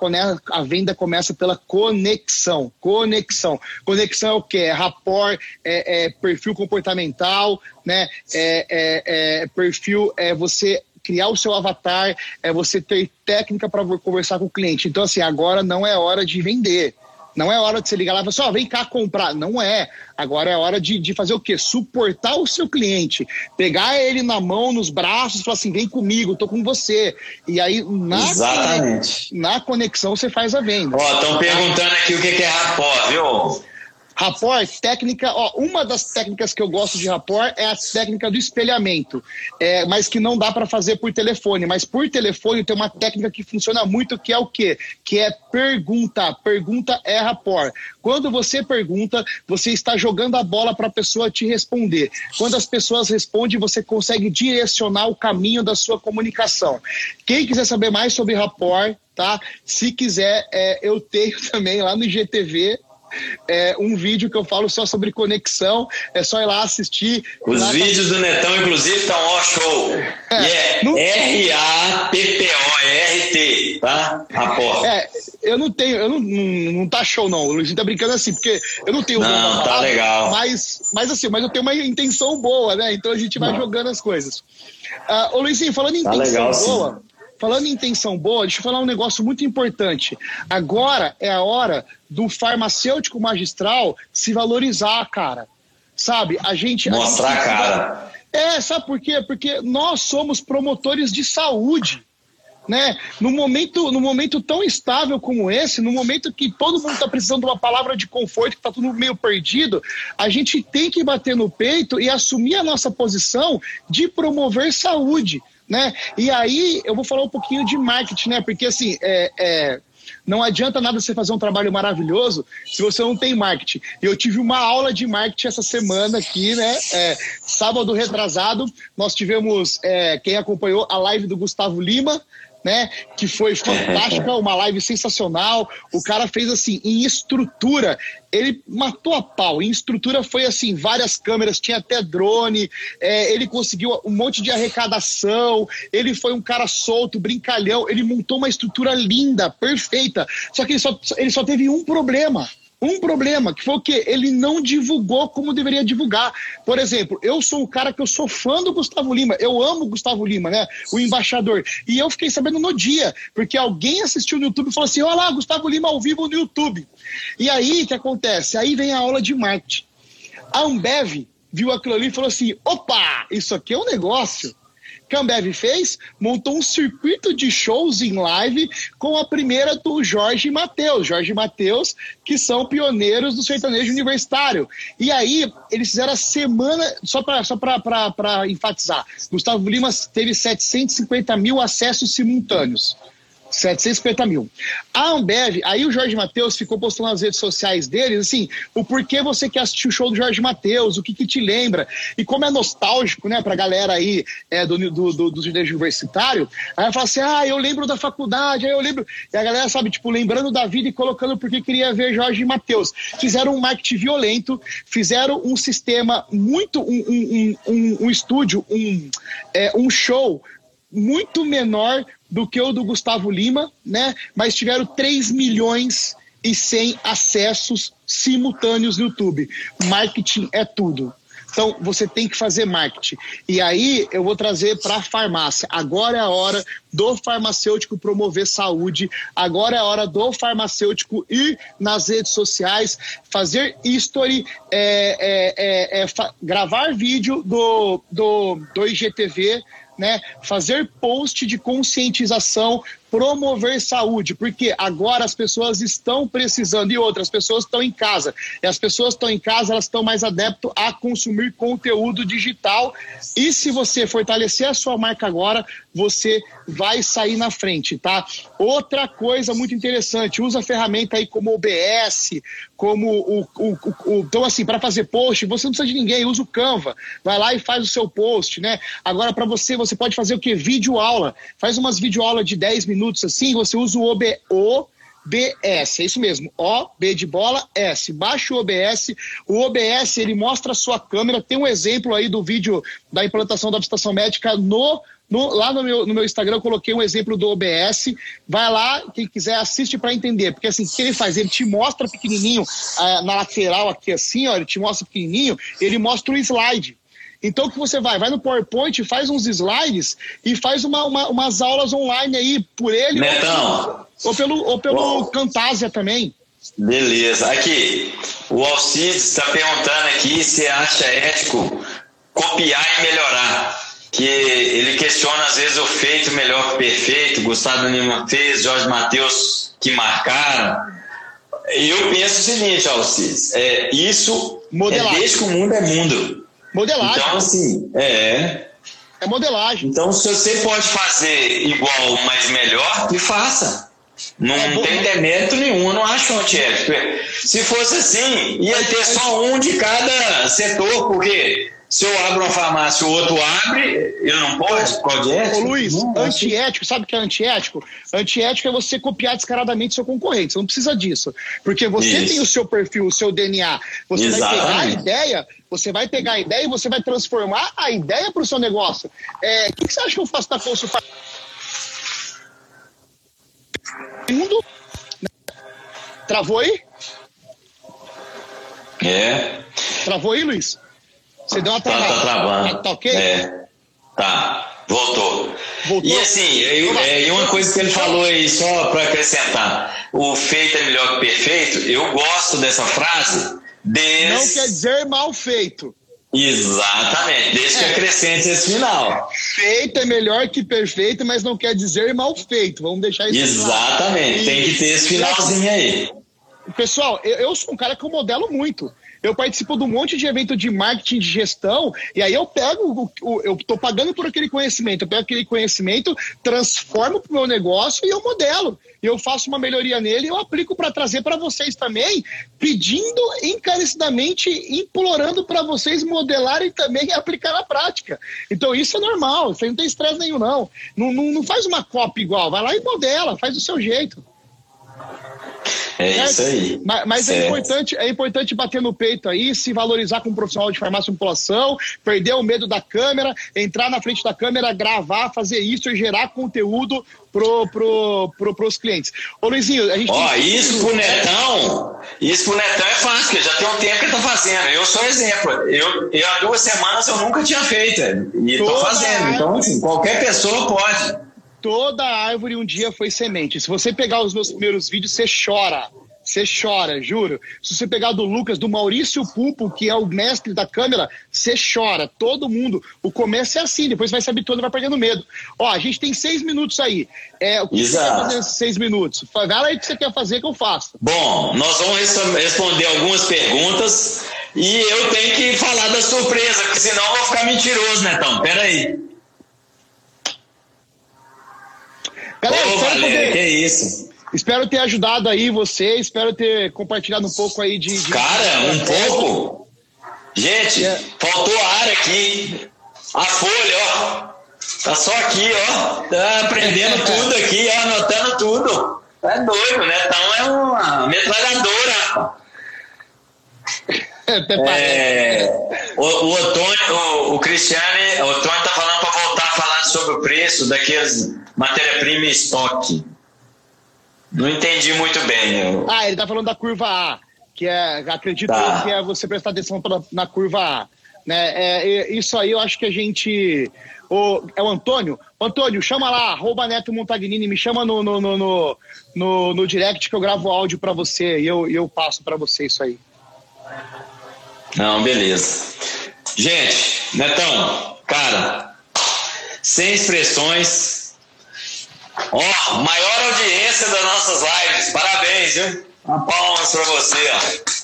Speaker 2: a venda começa pela conexão, conexão. Conexão é o que? É rapport, é, é perfil comportamental, né? É, é, é perfil é você criar o seu avatar, é você ter técnica para conversar com o cliente. Então, assim, agora não é hora de vender. Não é hora de você ligar lá e falar assim, ó, vem cá comprar. Não é. Agora é hora de, de fazer o quê? Suportar o seu cliente. Pegar ele na mão, nos braços, e falar assim, vem comigo, tô com você. E aí, na,
Speaker 1: Exatamente.
Speaker 2: na conexão, você faz a venda.
Speaker 1: Ó, estão perguntando aqui o que é rapport, viu?
Speaker 2: Rapport, técnica, ó, uma das técnicas que eu gosto de rapport é a técnica do espelhamento, é, mas que não dá para fazer por telefone. Mas por telefone tem uma técnica que funciona muito, que é o quê? Que é pergunta. Pergunta é rapport. Quando você pergunta, você está jogando a bola para a pessoa te responder. Quando as pessoas respondem, você consegue direcionar o caminho da sua comunicação. Quem quiser saber mais sobre rapport, tá? Se quiser, é, eu tenho também lá no IGTV é, um vídeo que eu falo só sobre conexão. É só ir lá assistir.
Speaker 1: Os
Speaker 2: lá
Speaker 1: vídeos tá... do Netão, inclusive, estão ó show. É, é. R-A-P-P-O-R-T, tá? Rapport.
Speaker 2: É, eu não tenho, eu não, não, não tá show, não. O Luizinho tá brincando assim, porque eu não tenho.
Speaker 1: Não, tá legal.
Speaker 2: Mas, mas assim, mas eu tenho uma intenção boa, né? Então a gente vai não. jogando as coisas. Uh, ô Luizinho, falando em
Speaker 1: tá
Speaker 2: intenção
Speaker 1: legal,
Speaker 2: boa.
Speaker 1: Sim.
Speaker 2: Falando em intenção boa, deixa eu falar um negócio muito importante. Agora é a hora do farmacêutico magistral se valorizar, cara. Sabe? A gente.
Speaker 1: Mostrar
Speaker 2: a, gente
Speaker 1: cara.
Speaker 2: É, sabe por quê? Porque nós somos promotores de saúde. Né? No momento, no momento tão estável como esse, no momento que todo mundo está precisando de uma palavra de conforto, que está tudo meio perdido, a gente tem que bater no peito e assumir a nossa posição de promover saúde né? E aí eu vou falar um pouquinho de marketing, né? Porque assim, é, é, não adianta nada você fazer um trabalho maravilhoso se você não tem marketing. Eu tive uma aula de marketing essa semana aqui, né? É, sábado retrasado, nós tivemos, é, quem acompanhou a live do Gustavo Lima, né? Que foi fantástica, uma live sensacional. O cara fez assim, em estrutura, ele matou a pau. Em estrutura foi assim, várias câmeras, tinha até drone, é, ele conseguiu um monte de arrecadação, ele foi um cara solto, brincalhão, ele montou uma estrutura linda, perfeita. Só que ele só, ele só teve um problema um problema, que foi o quê? Ele não divulgou como deveria divulgar. Por exemplo, eu sou o cara que eu sou fã do Gustavo Lima, eu amo o Gustavo Lima, né? O embaixador. E eu fiquei sabendo no dia, porque alguém assistiu no YouTube e falou assim: olha lá, Gustavo Lima ao vivo no YouTube. E aí, o que acontece? Aí vem a aula de marketing. A Ambev viu aquilo ali e falou assim: opa, isso aqui é um negócio que a Ambev fez? Montou um circuito de shows em live com a primeira do Jorge Matheus. Jorge Matheus, que são pioneiros do sertanejo universitário. E aí, eles fizeram a semana, só para só enfatizar, Gustavo Lima teve 750 mil acessos simultâneos. 750 mil. A Ambev, aí o Jorge Matheus ficou postando nas redes sociais dele, assim, o porquê você quer assistir o show do Jorge Matheus, o que que te lembra, e como é nostálgico, né, pra galera aí é, do, do, do, do universitário, aí fala assim, ah, eu lembro da faculdade, aí eu lembro, e a galera, sabe, tipo, lembrando da vida e colocando porque queria ver Jorge Matheus. Fizeram um marketing violento, fizeram um sistema muito, um, um, um, um estúdio, um, é, um show muito menor do que o do Gustavo Lima, né? Mas tiveram 3 milhões e 100 acessos simultâneos no YouTube. Marketing é tudo. Então, você tem que fazer marketing. E aí, eu vou trazer para a farmácia. Agora é a hora do farmacêutico promover saúde. Agora é a hora do farmacêutico ir nas redes sociais, fazer history, é, é, é, é gravar vídeo do, do, do IGTV, né? Fazer post de conscientização, promover saúde, porque agora as pessoas estão precisando e outras pessoas estão em casa. E as pessoas estão em casa, elas estão mais adeptas a consumir conteúdo digital. E se você fortalecer a sua marca agora, você vai sair na frente, tá? Outra coisa muito interessante, usa ferramenta aí como OBS, como o, o, o, o então assim, para fazer post, você não precisa de ninguém, usa o Canva, vai lá e faz o seu post, né? Agora para você, você pode fazer o que? Vídeo aula, faz umas vídeo aula de 10 minutos assim, você usa o OB, OBS, é isso mesmo, O, B de bola, S. Baixa o OBS, o OBS ele mostra a sua câmera, tem um exemplo aí do vídeo da implantação da obstetração médica no no, lá no meu, no meu Instagram eu coloquei um exemplo do OBS. Vai lá, quem quiser assiste para entender. Porque assim, o que ele faz? Ele te mostra pequenininho ah, na lateral aqui assim, ó, ele te mostra pequenininho, ele mostra o slide. Então o que você vai? Vai no PowerPoint, faz uns slides e faz uma, uma umas aulas online aí por ele.
Speaker 1: Netão.
Speaker 2: Ou pelo, ou pelo Camtasia também.
Speaker 1: Beleza. Aqui, o Alcides está perguntando aqui se acha ético copiar e melhorar. Que ele questiona às vezes o feito melhor que o perfeito. Gustavo Lima fez, Jorge Matheus que marcaram. Eu penso o seguinte, Alcides, é, isso é desde que o mundo é mundo.
Speaker 2: Modelagem.
Speaker 1: Então, assim, é.
Speaker 2: É modelagem.
Speaker 1: Então, se você pode fazer igual, mas melhor, que faça. Não é tem demérito nenhum, não acho antiético. Se fosse assim, ia ter só um de cada setor, porque se eu abro uma farmácia e o outro abre, ele não pode? Qual ético?
Speaker 2: Ô Luiz,
Speaker 1: não,
Speaker 2: antiético, sabe o que é antiético? Antiético é você copiar descaradamente seu concorrente. Você não precisa disso. Porque você Isso. tem o seu perfil, o seu DNA. Você Exatamente. vai pegar a ideia, você vai pegar a ideia e você vai transformar a ideia para o seu negócio. É, o que, que, você acha que eu faço da consulta? Mundo? Travou aí?
Speaker 1: É.
Speaker 2: Travou aí, Luiz? Você deu uma
Speaker 1: travada. Tá, tá travando.
Speaker 2: Tá, tá ok?
Speaker 1: É. Tá. Voltou. Voltou. E assim, eu, é, e uma coisa que ele falou aí, só para acrescentar: o feito é melhor que perfeito. Eu gosto dessa frase. Desde...
Speaker 2: Não quer dizer mal feito.
Speaker 1: Exatamente, desde que é. acrescente esse final.
Speaker 2: Feito é melhor que perfeito, mas não quer dizer mal feito. Vamos deixar isso
Speaker 1: Exatamente, claro. tem que ter esse finalzinho aí.
Speaker 2: Pessoal, eu, eu sou um cara que eu modelo muito eu participo de um monte de evento de marketing, de gestão, e aí eu pego, eu estou pagando por aquele conhecimento, eu pego aquele conhecimento, transformo para o meu negócio e eu modelo. Eu faço uma melhoria nele e eu aplico para trazer para vocês também, pedindo encarecidamente, implorando para vocês modelarem também e aplicar na prática. Então isso é normal, aí não tem estresse nenhum, não. Não, não. não faz uma cópia igual, vai lá e modela, faz do seu jeito.
Speaker 1: É isso aí.
Speaker 2: Mas, mas é, importante, é importante bater no peito aí, se valorizar como profissional de farmácia e população, perder o medo da câmera, entrar na frente da câmera, gravar, fazer isso e gerar conteúdo pro, pro, pro, pros clientes. Ô Luizinho, a gente.
Speaker 1: Ó, tem... isso pro Netão, isso pro Netão é fácil, porque já tem um tempo que ele tá fazendo. Eu sou exemplo. Eu, eu há duas semanas eu nunca tinha feito. E Toda tô fazendo. Então, assim, qualquer pessoa pode.
Speaker 2: Toda árvore um dia foi semente. Se você pegar os meus primeiros vídeos, você chora. Você chora, juro. Se você pegar do Lucas, do Maurício Pupo, que é o mestre da câmera, você chora. Todo mundo. O começo é assim, depois vai se habituando e vai perdendo medo. Ó, a gente tem seis minutos aí. É, o que Exato. você quer fazer nesses seis minutos? Fala aí o que você quer fazer que eu faço.
Speaker 1: Bom, nós vamos responder algumas perguntas e eu tenho que falar da surpresa, porque senão eu vou ficar mentiroso, Netão. Pera aí. Ô, Valéria, poder... que isso.
Speaker 2: Espero ter ajudado aí você, espero ter compartilhado um pouco aí de. de...
Speaker 1: Cara, um pouco? Gente, é. faltou ar aqui. A folha, ó. Tá só aqui, ó. Tá aprendendo tudo aqui, ó, anotando tudo. É doido, né? Então é uma metralhadora. É, o, o Otônio, o, o Cristiane, o Otônio tá falando para voltar a falar sobre o preço daqueles matéria-prima em estoque. Não entendi muito bem. Eu...
Speaker 2: Ah, ele tá falando da curva A, que é, acredito tá. que é você prestar atenção pra, na curva A. Né? É, isso aí eu acho que a gente. O, é o Antônio? Antônio, chama lá, arroba Neto Montagnini, me chama no, no, no, no, no, no direct que eu gravo áudio para você e eu, eu passo para você isso aí.
Speaker 1: Não, beleza. Gente, Netão, cara, sem expressões, Ó, oh, maior audiência das nossas lives. Parabéns, viu? Palmas pra você, ó.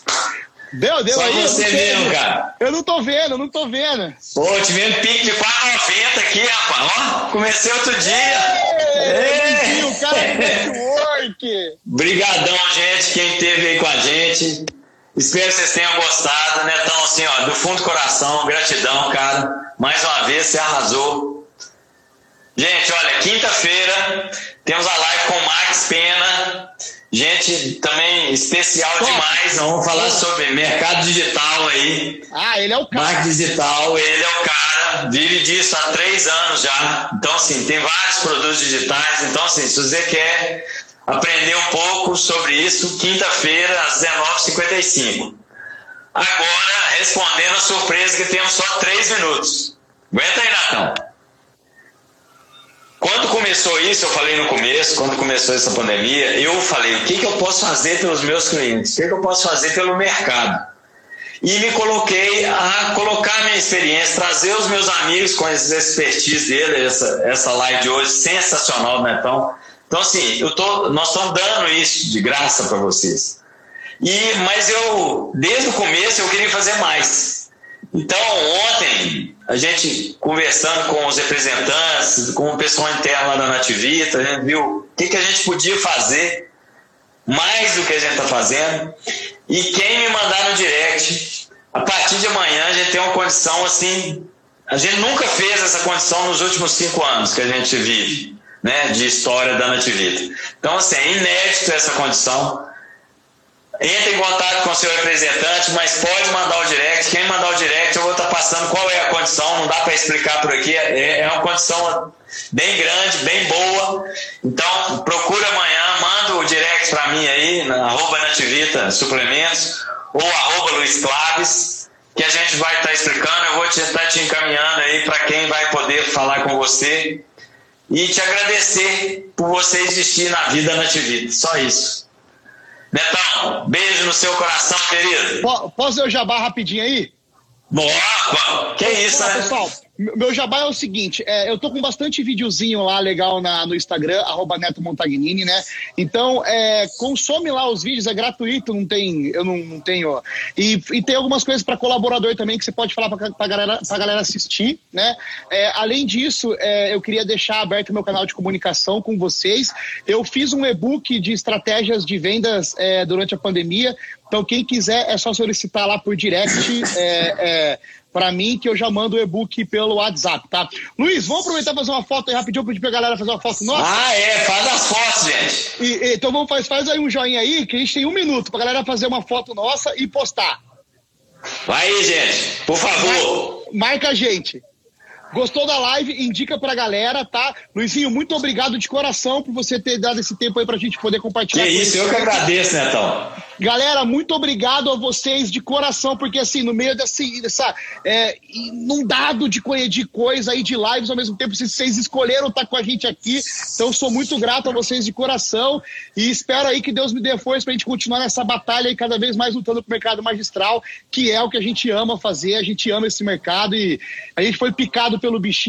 Speaker 2: Deu, deu
Speaker 1: Só
Speaker 2: aí.
Speaker 1: você mesmo, cara.
Speaker 2: Eu não tô vendo, eu não tô vendo.
Speaker 1: Pô, tivemos pique de 4,90 aqui, rapaz. Ó, comecei outro dia.
Speaker 2: Ei, o cara do network.
Speaker 1: Brigadão, gente, quem esteve aí com a gente. Espero que vocês tenham gostado, né? Então, assim, ó, do fundo do coração, gratidão, cara. Mais uma vez, você arrasou. Gente, olha, quinta-feira temos a live com o Max Pena. Gente, também especial demais. Vamos falar sobre mercado digital aí.
Speaker 2: Ah, ele é o cara.
Speaker 1: Marketing digital, ele é o cara. Vive disso há três anos já. Então, assim, tem vários produtos digitais. Então, assim, se você quer aprender um pouco sobre isso, quinta-feira, às 19h55. agora respondendo a surpresa que temos só três minutos. Aguenta aí, Natão. Quando começou isso, eu falei no começo, quando começou essa pandemia, eu falei: o que, que eu posso fazer pelos meus clientes? O que, que eu posso fazer pelo mercado? E me coloquei a colocar minha experiência, trazer os meus amigos com as expertise dele, essa, essa live de hoje, sensacional, né? Então, então assim, eu tô, nós estamos dando isso de graça para vocês. E, mas eu, desde o começo, eu queria fazer mais. Então, ontem, a gente conversando com os representantes, com o pessoal interno da Nativita, a gente viu o que, que a gente podia fazer, mais do que a gente está fazendo. E quem me mandar no direct, a partir de amanhã a gente tem uma condição assim. A gente nunca fez essa condição nos últimos cinco anos que a gente vive, né, de história da Nativita. Então, assim, é inédito essa condição. Entre em contato com o seu representante, mas pode mandar o direct. Quem mandar o direct, eu vou estar passando qual é a condição. Não dá para explicar por aqui. É, é uma condição bem grande, bem boa. Então, procura amanhã, manda o direct para mim aí, na arroba Nativita Suplementos ou arroba Luiz Claves, que a gente vai estar explicando. Eu vou estar te encaminhando aí para quem vai poder falar com você e te agradecer por você existir na vida Nativita. Só isso. Netão, beijo no seu coração, querido.
Speaker 2: Posso ver o jabá rapidinho aí?
Speaker 1: Boa! Que isso, né?
Speaker 2: Pessoal, meu jabá é o seguinte, é, eu tô com bastante videozinho lá legal na, no Instagram, arroba Neto Montagnini, né? Então, é, consome lá os vídeos, é gratuito, não tem, eu não, não tenho. E, e tem algumas coisas para colaborador também que você pode falar pra, pra, galera, pra galera assistir, né? É, além disso, é, eu queria deixar aberto meu canal de comunicação com vocês. Eu fiz um e-book de estratégias de vendas é, durante a pandemia. Então, quem quiser, é só solicitar lá por direct. É, é, para mim, que eu já mando o e-book pelo WhatsApp, tá? Luiz, vamos aproveitar e fazer uma foto aí rapidinho, pedir pra galera fazer uma foto nossa?
Speaker 1: Ah, é, faz as fotos, gente.
Speaker 2: E, e, então vamos faz, faz aí um joinha aí, que a gente tem um minuto pra galera fazer uma foto nossa e postar.
Speaker 1: Vai aí, gente, por favor.
Speaker 2: Marca, marca a gente. Gostou da live? Indica pra galera, tá? Luizinho, muito obrigado de coração por você ter dado esse tempo aí pra gente poder compartilhar.
Speaker 1: Que isso, eu que agradeço, Netão.
Speaker 2: Galera, muito obrigado a vocês de coração, porque assim, no meio desse, dessa é, inundado de, de coisa aí, de lives ao mesmo tempo, vocês escolheram estar com a gente aqui. Então, sou muito grato a vocês de coração e espero aí que Deus me dê força pra gente continuar nessa batalha e cada vez mais lutando pro mercado magistral, que é o que a gente ama fazer, a gente ama esse mercado e a gente foi picado pelo bichinho